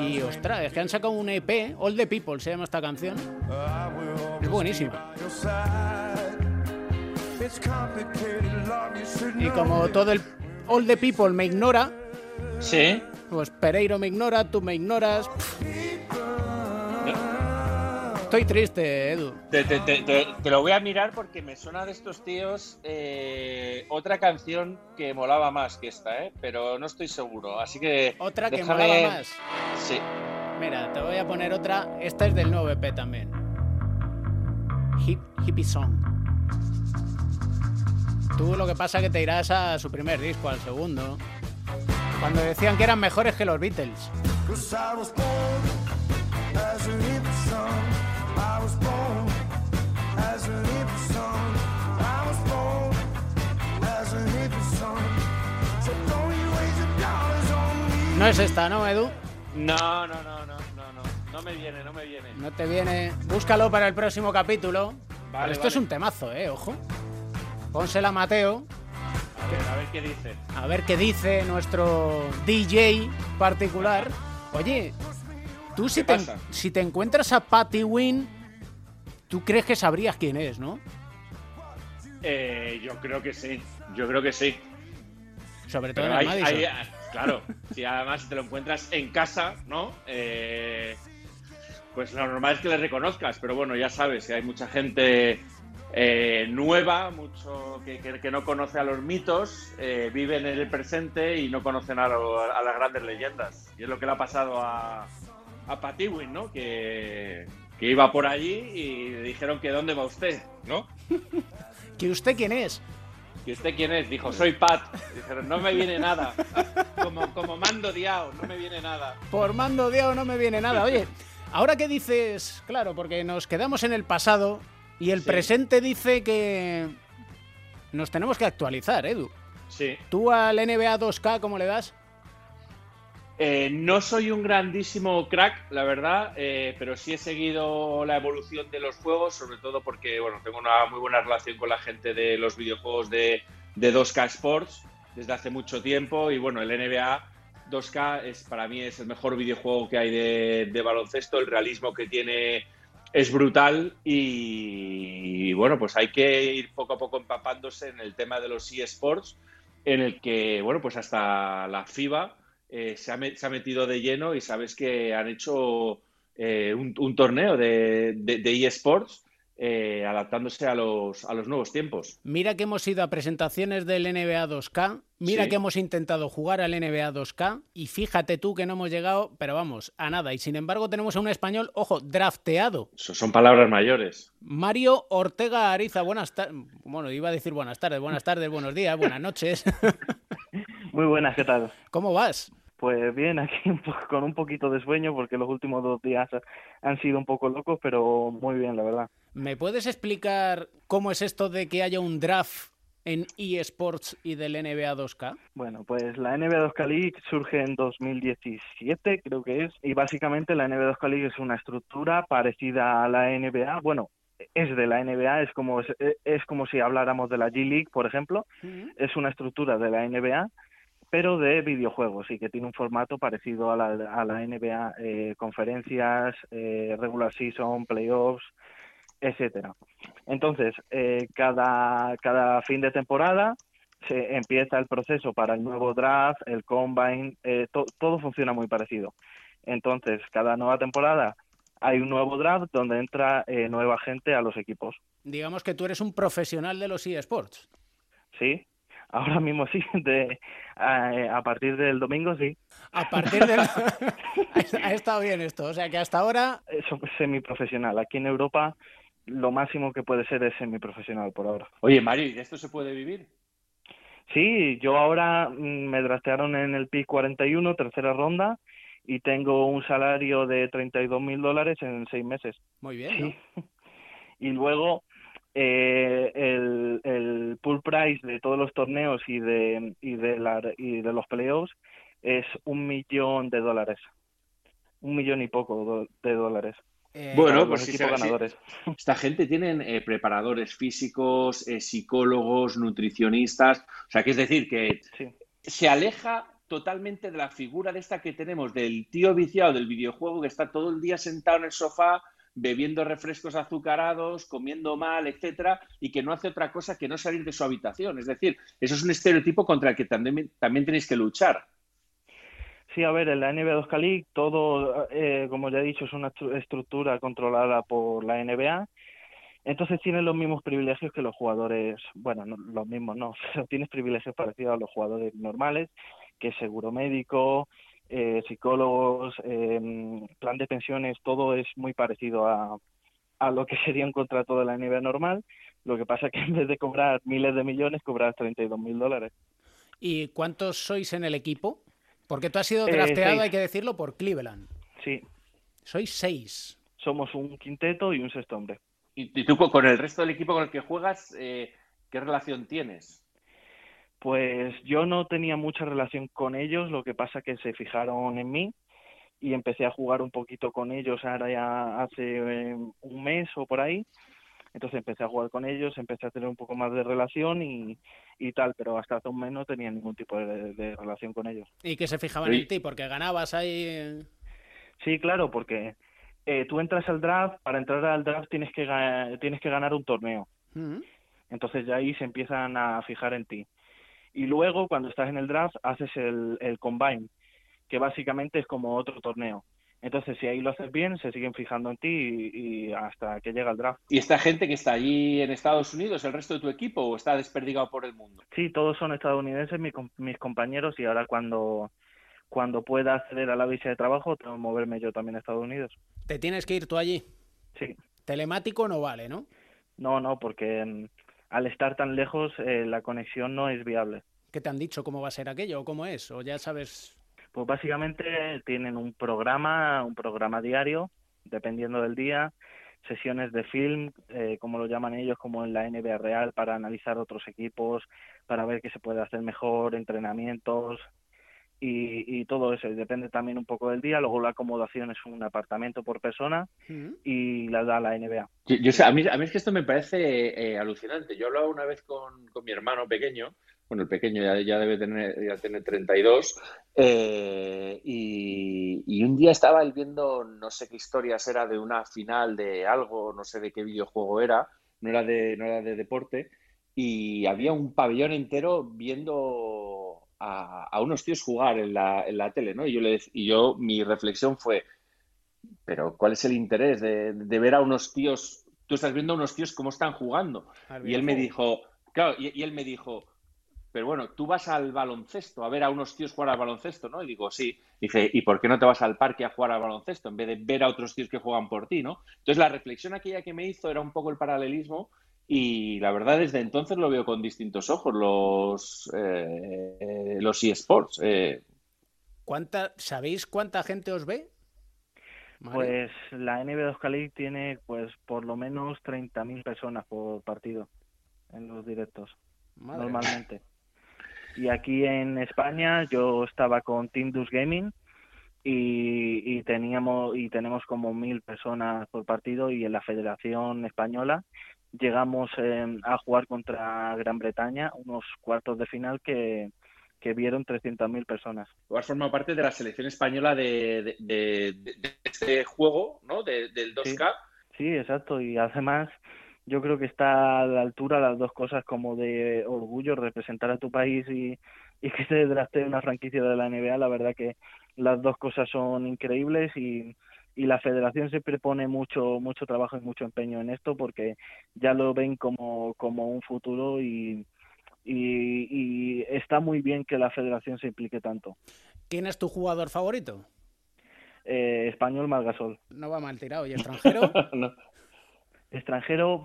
Y ostras, es que han sacado un EP, All the People se llama esta canción. Es buenísima. Y como todo el All the People me ignora, Sí. pues Pereiro me ignora, tú me ignoras. Estoy triste, Edu. Te, te- te- te- te lo voy a mirar porque me suena de estos tíos eh, otra canción que molaba más que esta, ¿eh? pero no estoy seguro. Así que. Otra que déjame- molaba más. Sí. Mira, te voy a poner otra. Esta es del nuevo EP también. Hip, hippie Song. Tú lo que pasa es que te irás a su primer disco, al segundo. Cuando decían que eran mejores que los Beatles. No es esta, ¿no, Edu? No, no, no, no, no, no. No me viene, no me viene. No te viene. Búscalo para el próximo capítulo. Vale, Pero esto vale. es un temazo, ¿eh? Ojo. Pónsela a Mateo. A ver, a ver qué dice. A ver qué dice nuestro DJ particular. Oye, tú si ¿Qué te, pasa? si te encuentras a Patty Wynn, tú crees que sabrías quién es, ¿no? Eh, yo creo que sí. Yo creo que sí. Sobre todo Pero en el hay- Madison. hay- claro, si además te lo encuentras en casa, ¿no? Eh, pues lo normal es que le reconozcas, pero bueno, ya sabes, hay mucha gente eh, nueva, mucho que, no conoce a los mitos, eh, viven en el presente y no conocen a, a las grandes leyendas. Y es lo que le ha pasado a, a Patiwin, ¿no? Que, que iba por allí y le dijeron que dónde va usted, ¿no? ¿Que usted quién es? ¿Y usted quién es? Dijo, soy Pat. Dijeron, no me viene nada. Como, como mando diao, no me viene nada. Por mando Diao no me viene nada. Oye, ahora que dices, claro, porque nos quedamos en el pasado y el Sí. presente dice que nos tenemos que actualizar, Edu. Sí. ¿Tú al NBA 2K cómo le das? Eh, no soy un grandísimo crack, la verdad, eh, pero sí he seguido la evolución de los juegos, sobre todo porque bueno, tengo una muy buena relación con la gente de los videojuegos de, de 2K Sports desde hace mucho tiempo. Y bueno, el NBA 2K es para mí es el mejor videojuego que hay de, de baloncesto, el realismo que tiene es brutal. Y, bueno, pues hay que ir poco a poco empapándose en el tema de los eSports, en el que, bueno, pues hasta la FIBA eh, se, ha, me- se ha metido de lleno y sabes que han hecho eh, un, un torneo de, de- de eSports eh, adaptándose a los, a los nuevos tiempos. Mira que hemos ido a presentaciones del NBA 2K, mira Sí. que hemos intentado jugar al NBA 2K y fíjate tú que no hemos llegado, pero vamos, a nada. Y sin embargo tenemos a un español, ojo, drafteado. Eso son palabras mayores. Mario Ortega Ariza, buenas tardes. Bueno, iba a decir buenas tardes, buenas tardes, buenos días, buenas noches. Muy buenas, ¿qué tal? ¿Cómo vas? Pues bien, aquí un con un poquito de sueño porque los últimos dos días han sido un poco locos, pero muy bien, la verdad. ¿Me puedes explicar cómo es esto de que haya un draft en eSports y del NBA 2K? Bueno, pues la NBA 2K League surge en 2017, creo que es, y básicamente la NBA 2K League es una estructura parecida a la NBA, bueno, es de la NBA, es como, es, es como si habláramos de la G League, por ejemplo, es una estructura de la NBA, pero de videojuegos y que tiene un formato parecido a la, a la NBA, eh, conferencias, eh, regular season, playoffs, etcétera. Entonces, eh, cada, cada fin de temporada se empieza el proceso para el nuevo draft, el combine, to- todo funciona muy parecido. Entonces, cada nueva temporada hay un nuevo draft donde entra nueva gente a los equipos. Digamos que tú eres un profesional de los eSports. Sí, ahora mismo sí, de, a, a partir del domingo sí. A partir de... ha estado bien esto, o sea que hasta ahora... Eso es semiprofesional. Aquí en Europa lo máximo que puede ser es semiprofesional por ahora. Oye, Mario, ¿y esto se puede vivir? Sí, yo ahora mm, me draftearon en el pick 41, tercera ronda, y tengo un salario de 32 mil dólares en seis meses. Muy bien. ¿no? Y luego eh, el, price de todos los torneos y de, y de, la, y de los playoffs es un millón de dólares. Un millón y poco de dólares. Eh, Bueno, pues. Esta gente tienen eh, preparadores físicos, eh, psicólogos, nutricionistas. O sea, que es decir, que Sí. se aleja totalmente de la figura de esta que tenemos, del tío viciado del videojuego que está todo el día sentado en el sofá bebiendo refrescos azucarados, comiendo mal, etcétera, y que no hace otra cosa que no salir de su habitación. Es decir, eso es un estereotipo contra el que también, también tenéis que luchar. Sí, a ver, en la NBA 2K League todo, eh, como ya he dicho, es una estru- estructura controlada por la NBA. Entonces tienes los mismos privilegios que los jugadores, bueno, no, los mismos no, pero tienes privilegios parecidos a los jugadores normales, que es seguro médico, eh, psicólogos, eh, plan de pensiones, todo es muy parecido a, a lo que sería un contrato de la NBA normal. Lo que pasa que en vez de cobrar miles de millones, cobras 32 mil dólares. ¿Y cuántos sois en el equipo? Porque tú has sido Eh, drafteado, hay que decirlo, por Cleveland. Sí, Sois seis. somos un quinteto y un sexto hombre. Y, y tú con- con el resto del equipo con el que juegas, eh, ¿qué relación tienes? Pues yo no tenía mucha relación con ellos, lo que pasa que se fijaron en mí y empecé a jugar un poquito con ellos ahora ya hace eh, un mes o por ahí. Entonces empecé a jugar con ellos, empecé a tener un poco más de relación y, y tal, pero hasta hace un mes no tenía ningún tipo de, de relación con ellos. Y que se fijaban en ti, porque ganabas ahí. Sí, claro, porque eh, tú entras al draft, para entrar al draft tienes que, tienes que ganar un torneo. Entonces ya ahí se empiezan a fijar en ti. Y luego, cuando estás en el draft, haces el, el combine, que básicamente es como otro torneo. Entonces, si ahí lo haces bien, se siguen fijando en ti y, y hasta que llega el draft. ¿Y esta gente que está allí en Estados Unidos, el resto de tu equipo, o está desperdigado por el mundo? Sí, todos son estadounidenses, mi com- mis compañeros, y ahora cuando, cuando pueda acceder a la visa de trabajo, tengo que moverme yo también a Estados Unidos. Te tienes que ir tú allí. Sí. Telemático no vale, ¿no? No, no, porque al estar tan lejos, eh, la conexión no es viable. ¿Qué te han dicho? ¿Cómo va a ser aquello? ¿O cómo es? ¿O ya sabes? Pues básicamente tienen un programa, un programa diario, dependiendo del día, sesiones de film, eh, como lo llaman ellos, como en la NBA real, para analizar otros equipos, para ver qué se puede hacer mejor, entrenamientos y, y todo eso. Y depende también un poco del día. Luego la acomodación es un apartamento por persona Mm. y la da la NBA. Yo, yo sé, a mí, a mí es que esto me parece eh, alucinante. Yo hablaba una vez con, con mi hermano pequeño, bueno, el pequeño ya, ya debe tener, ya tiene 32, eh, y, y un día estaba él viendo, no sé qué historias era de una final de algo, no sé de qué videojuego era, no era de, no era de deporte, y había un pabellón entero viendo a, a unos tíos jugar en la, en la tele, ¿no? Y yo, le, y yo, mi reflexión fue, pero ¿cuál es el interés de, de ver a unos tíos? Tú estás viendo a unos tíos cómo están jugando. Y él me dijo, claro, y, y él me dijo, pero bueno, tú vas al baloncesto a ver a unos tíos jugar al baloncesto, ¿no? Y digo, sí. Dije, ¿y por qué no te vas al parque a jugar al baloncesto en vez de ver a otros tíos que juegan por ti, ¿no? Entonces la reflexión aquella que me hizo era un poco el paralelismo y la verdad desde entonces lo veo con distintos ojos los, eh, los eSports. Eh, ¿Cuánta, ¿Sabéis cuánta gente os ve? Mario? Pues la NBA 2K League tiene pues por lo menos 30.000 personas por partido en los directos, Madre normalmente. Y aquí en España yo estaba con Team Dus Gaming y, y teníamos y tenemos como mil personas por partido y en la Federación Española llegamos eh, a jugar contra Gran Bretaña unos cuartos de final que, que vieron 300.000 personas. tú has formado parte de la selección española de, de- de- de- de este juego, ¿no? De- del 2K. Sí, exacto. Y además, yo creo que está a la altura las dos cosas como de orgullo, representar a tu país y, y que te draste una franquicia de la NBA. La verdad que las dos cosas son increíbles y, y la federación siempre pone mucho, mucho trabajo y mucho empeño en esto porque ya lo ven como, como un futuro y, y, y está muy bien que la federación se implique tanto. ¿Quién es tu jugador favorito? Eh, español Margasol. No va mal tirado. ¿Y extranjero? No. Extranjero,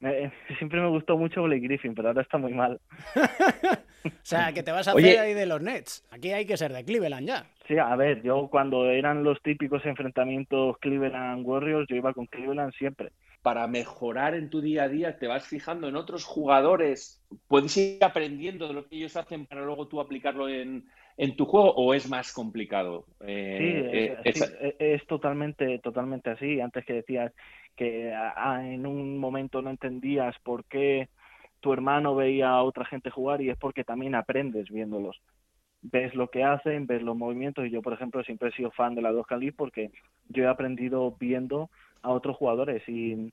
me- siempre me gustó mucho Blake Griffin, pero ahora está muy mal. o sea, que te vas a Oye. hacer ahí de los Nets. Aquí hay que ser de Cleveland ya. Sí, a ver, yo cuando eran los típicos enfrentamientos Cleveland Warriors, yo iba con Cleveland siempre. Para mejorar en tu día a día, te vas fijando en otros jugadores, puedes ir aprendiendo de lo que ellos hacen para luego tú aplicarlo en, en tu juego o es más complicado. Eh, sí, eh, es, es, es, totalmente, totalmente así. Antes que decías que ah, en un momento no entendías por qué tu hermano veía a otra gente jugar y es porque también aprendes viéndolos ves lo que hacen, ves los movimientos y yo, por ejemplo, siempre he sido fan de la 2 Cali porque yo he aprendido viendo a otros jugadores y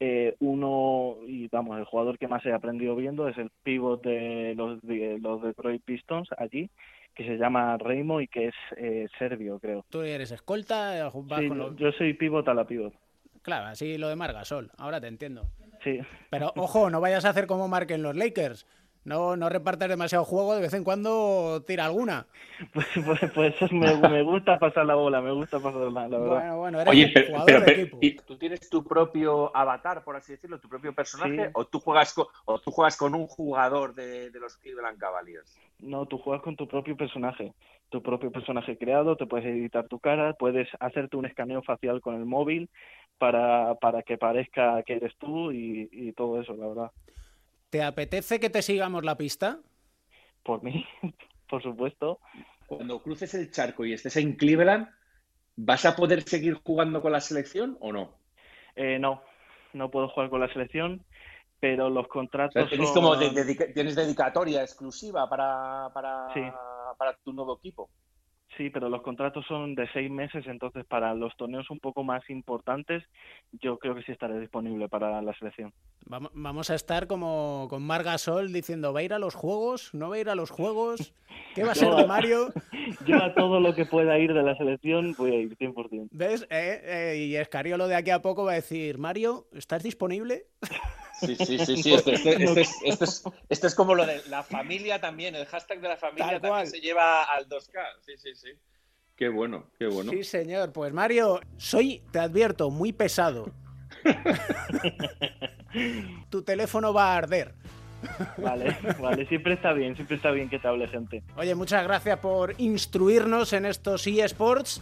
eh, uno, y vamos, el jugador que más he aprendido viendo es el pivot de los, de, los Detroit Pistons allí, que se llama Reimo y que es eh, serbio, creo. ¿Tú eres escolta? Sí, con los... yo soy pivot a la pivot. Claro, así lo de Margasol, ahora te entiendo. Sí. Pero ojo, no vayas a hacer como marquen los Lakers. No, no repartes demasiado juego, de vez en cuando tira alguna. Pues, pues, pues me, me, gusta pasar la bola, me gusta pasar la, la verdad. Bueno, bueno, eres Oye, pero, jugador pero, de pero equipo. ¿y ¿tú tienes tu propio avatar, por así decirlo, tu propio personaje? Sí. ¿O, tú juegas con, ¿O tú juegas con un jugador de, de los Cleveland Cavaliers? No, tú juegas con tu propio personaje, tu propio personaje creado, te puedes editar tu cara, puedes hacerte un escaneo facial con el móvil para, para que parezca que eres tú y, y todo eso, la verdad. ¿Te apetece que te sigamos la pista? Por mí, por supuesto. Cuando cruces el charco y estés en Cleveland, ¿vas a poder seguir jugando con la selección o no? Eh, no, no puedo jugar con la selección, pero los O contratos sea, ¿tienes, son- como de- dedica- ¿Tienes dedicatoria exclusiva para, para, Sí. para tu nuevo equipo? Sí, pero los contratos son de seis meses, entonces para los torneos un poco más importantes, yo creo que sí estaré disponible para la selección. Vamos, a estar como con Margasol diciendo, ¿va a ir a los juegos? ¿No va a ir a los juegos? ¿Qué va a ser de Mario? Yo a todo lo que pueda ir de la selección voy a ir 100%. ¿Ves? Eh, eh, y Escariolo de aquí a poco va a decir, Mario, ¿estás disponible? Sí, sí, sí, sí. Esto, esto- esto es, esto es- como lo de la familia también, el hashtag de la familia Tal también cual. se lleva al 2K. Sí, sí, sí. Qué bueno, qué bueno. Sí, señor. Pues Mario, soy, te advierto, muy pesado. tu teléfono va a arder. Vale, vale, siempre está bien, siempre está bien que te hable gente. Oye, muchas gracias por instruirnos en estos eSports.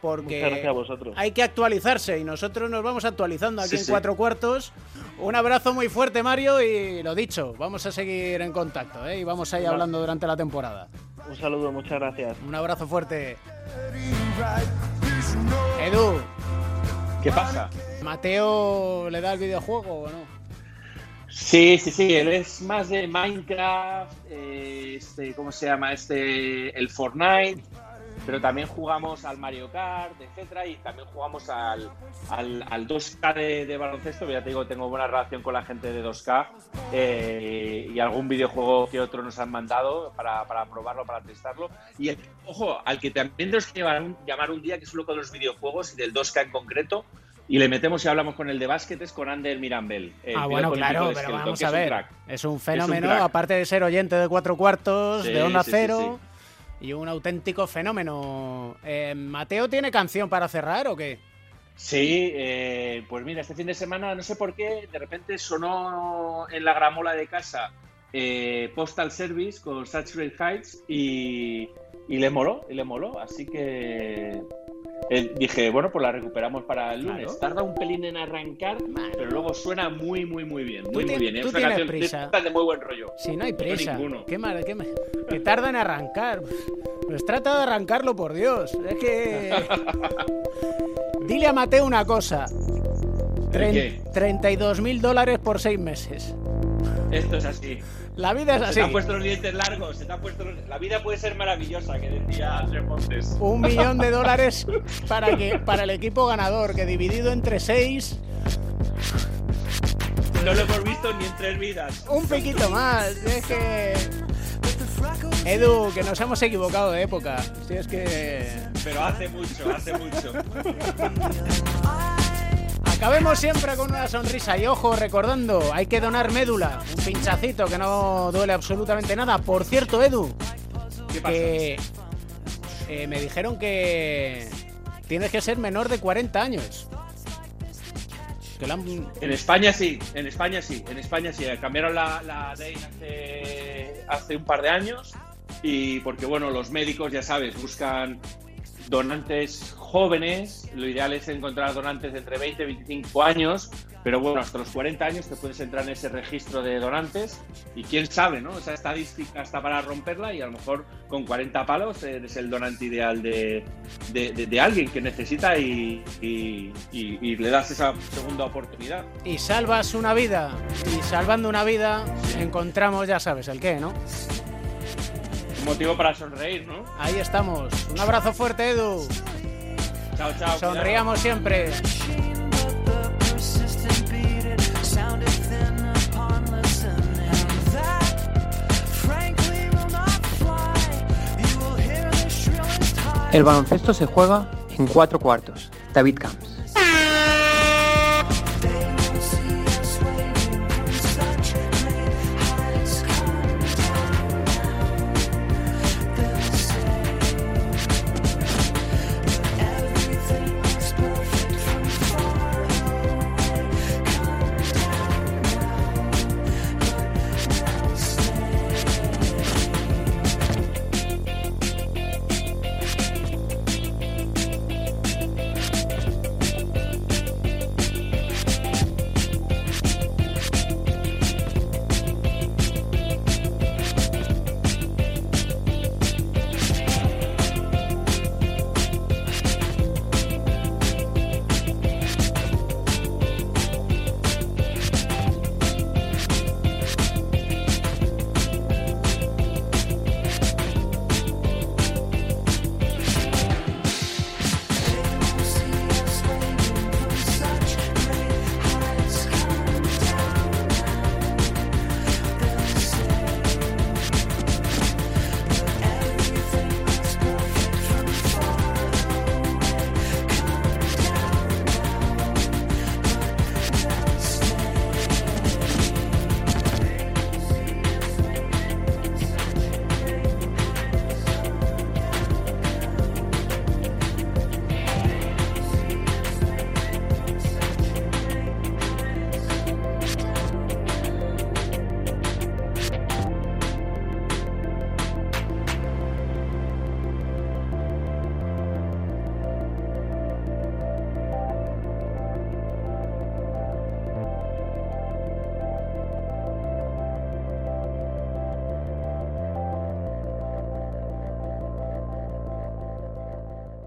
Porque a vosotros. hay que actualizarse y nosotros nos vamos actualizando aquí Sí, en sí. cuatro cuartos. Un abrazo muy fuerte, Mario, y lo dicho, vamos a seguir en contacto ¿eh? y vamos a ir hablando durante la temporada. Un saludo, muchas gracias. Un abrazo fuerte. Edu, ¿Qué pasa? ¿Mateo le da el videojuego o no? Sí, sí, sí, él es más de Minecraft, eh, este, ¿cómo se llama? Este, el Fortnite, pero también jugamos al Mario Kart, etcétera, y también jugamos al, al, al 2K de, de baloncesto, ya te digo, tengo buena relación con la gente de 2K, eh, y algún videojuego que otro nos han mandado para, para probarlo, para testarlo, y el- ojo, al que también tenemos que llamar un, llamar un día, que es loco de los videojuegos y del 2K en concreto, y le metemos y hablamos con el de básquet, es con Ander Mirambel. el ah, bueno, claro, pero vamos a es un ver. Es un fenómeno, aparte de ser oyente de cuatro cuartos, Sí, de Onda sí, sí, Cero, y un auténtico fenómeno. Eh, ¿Mateo tiene canción para cerrar o qué? Sí, eh, pues mira, este fin de semana, no sé por qué, de repente sonó en la gramola de casa eh, Postal Service con Saturate Heights y, y le moló, y le moló, así que eh, dije, bueno, pues la recuperamos para el lunes. Claro. Tarda un pelín en arrancar, pero luego suena muy, muy, muy bien, muy, muy bien. tú Es una tienes canción de prisa. estas de muy buen rollo. Si no hay prisa. ninguno. ¿Qué mal, qué mal- Que tarda en arrancar. Pues trata de arrancarlo, por Dios. Es que. Dile a Mateo una cosa. ¿El qué? 32 mil dólares por seis meses. Esto es así. La vida es Se así. te han puesto los dientes largos, se te han puesto los- La vida puede ser maravillosa, que decía Andrés Montes. Un millón de dólares para, que, para el equipo ganador, que dividido entre seis, No lo hemos visto ni en tres vidas. un piquito más. Es que. Edu, que nos hemos equivocado de época. Si es que. Pero hace mucho, hace mucho. Acabemos siempre con una sonrisa y ojo, recordando, hay que donar médula, un pinchacito que no duele absolutamente nada. Por cierto, Edu, que eh, me dijeron que tienes que ser menor de 40 años. Que En España sí, en España sí, en España sí. Cambiaron la, la ley hace, hace un par de años y porque bueno, los médicos ya sabes, buscan donantes jóvenes, lo ideal es encontrar donantes de entre 20 y 25 años, pero bueno, hasta los 40 años te puedes entrar en ese registro de donantes y quién sabe, ¿no? Esa estadística está para romperla y a lo mejor con 40 palos eres el donante ideal de, de, alguien que necesita y, y, le das esa segunda oportunidad. Y salvas una vida, y salvando una vida encontramos, ya sabes, el qué, ¿no? motivo para sonreír, ¿no? Ahí estamos. Un abrazo fuerte, Edu. Chao, chao. Sonriamos siempre. El baloncesto se juega en cuatro cuartos. David Camps.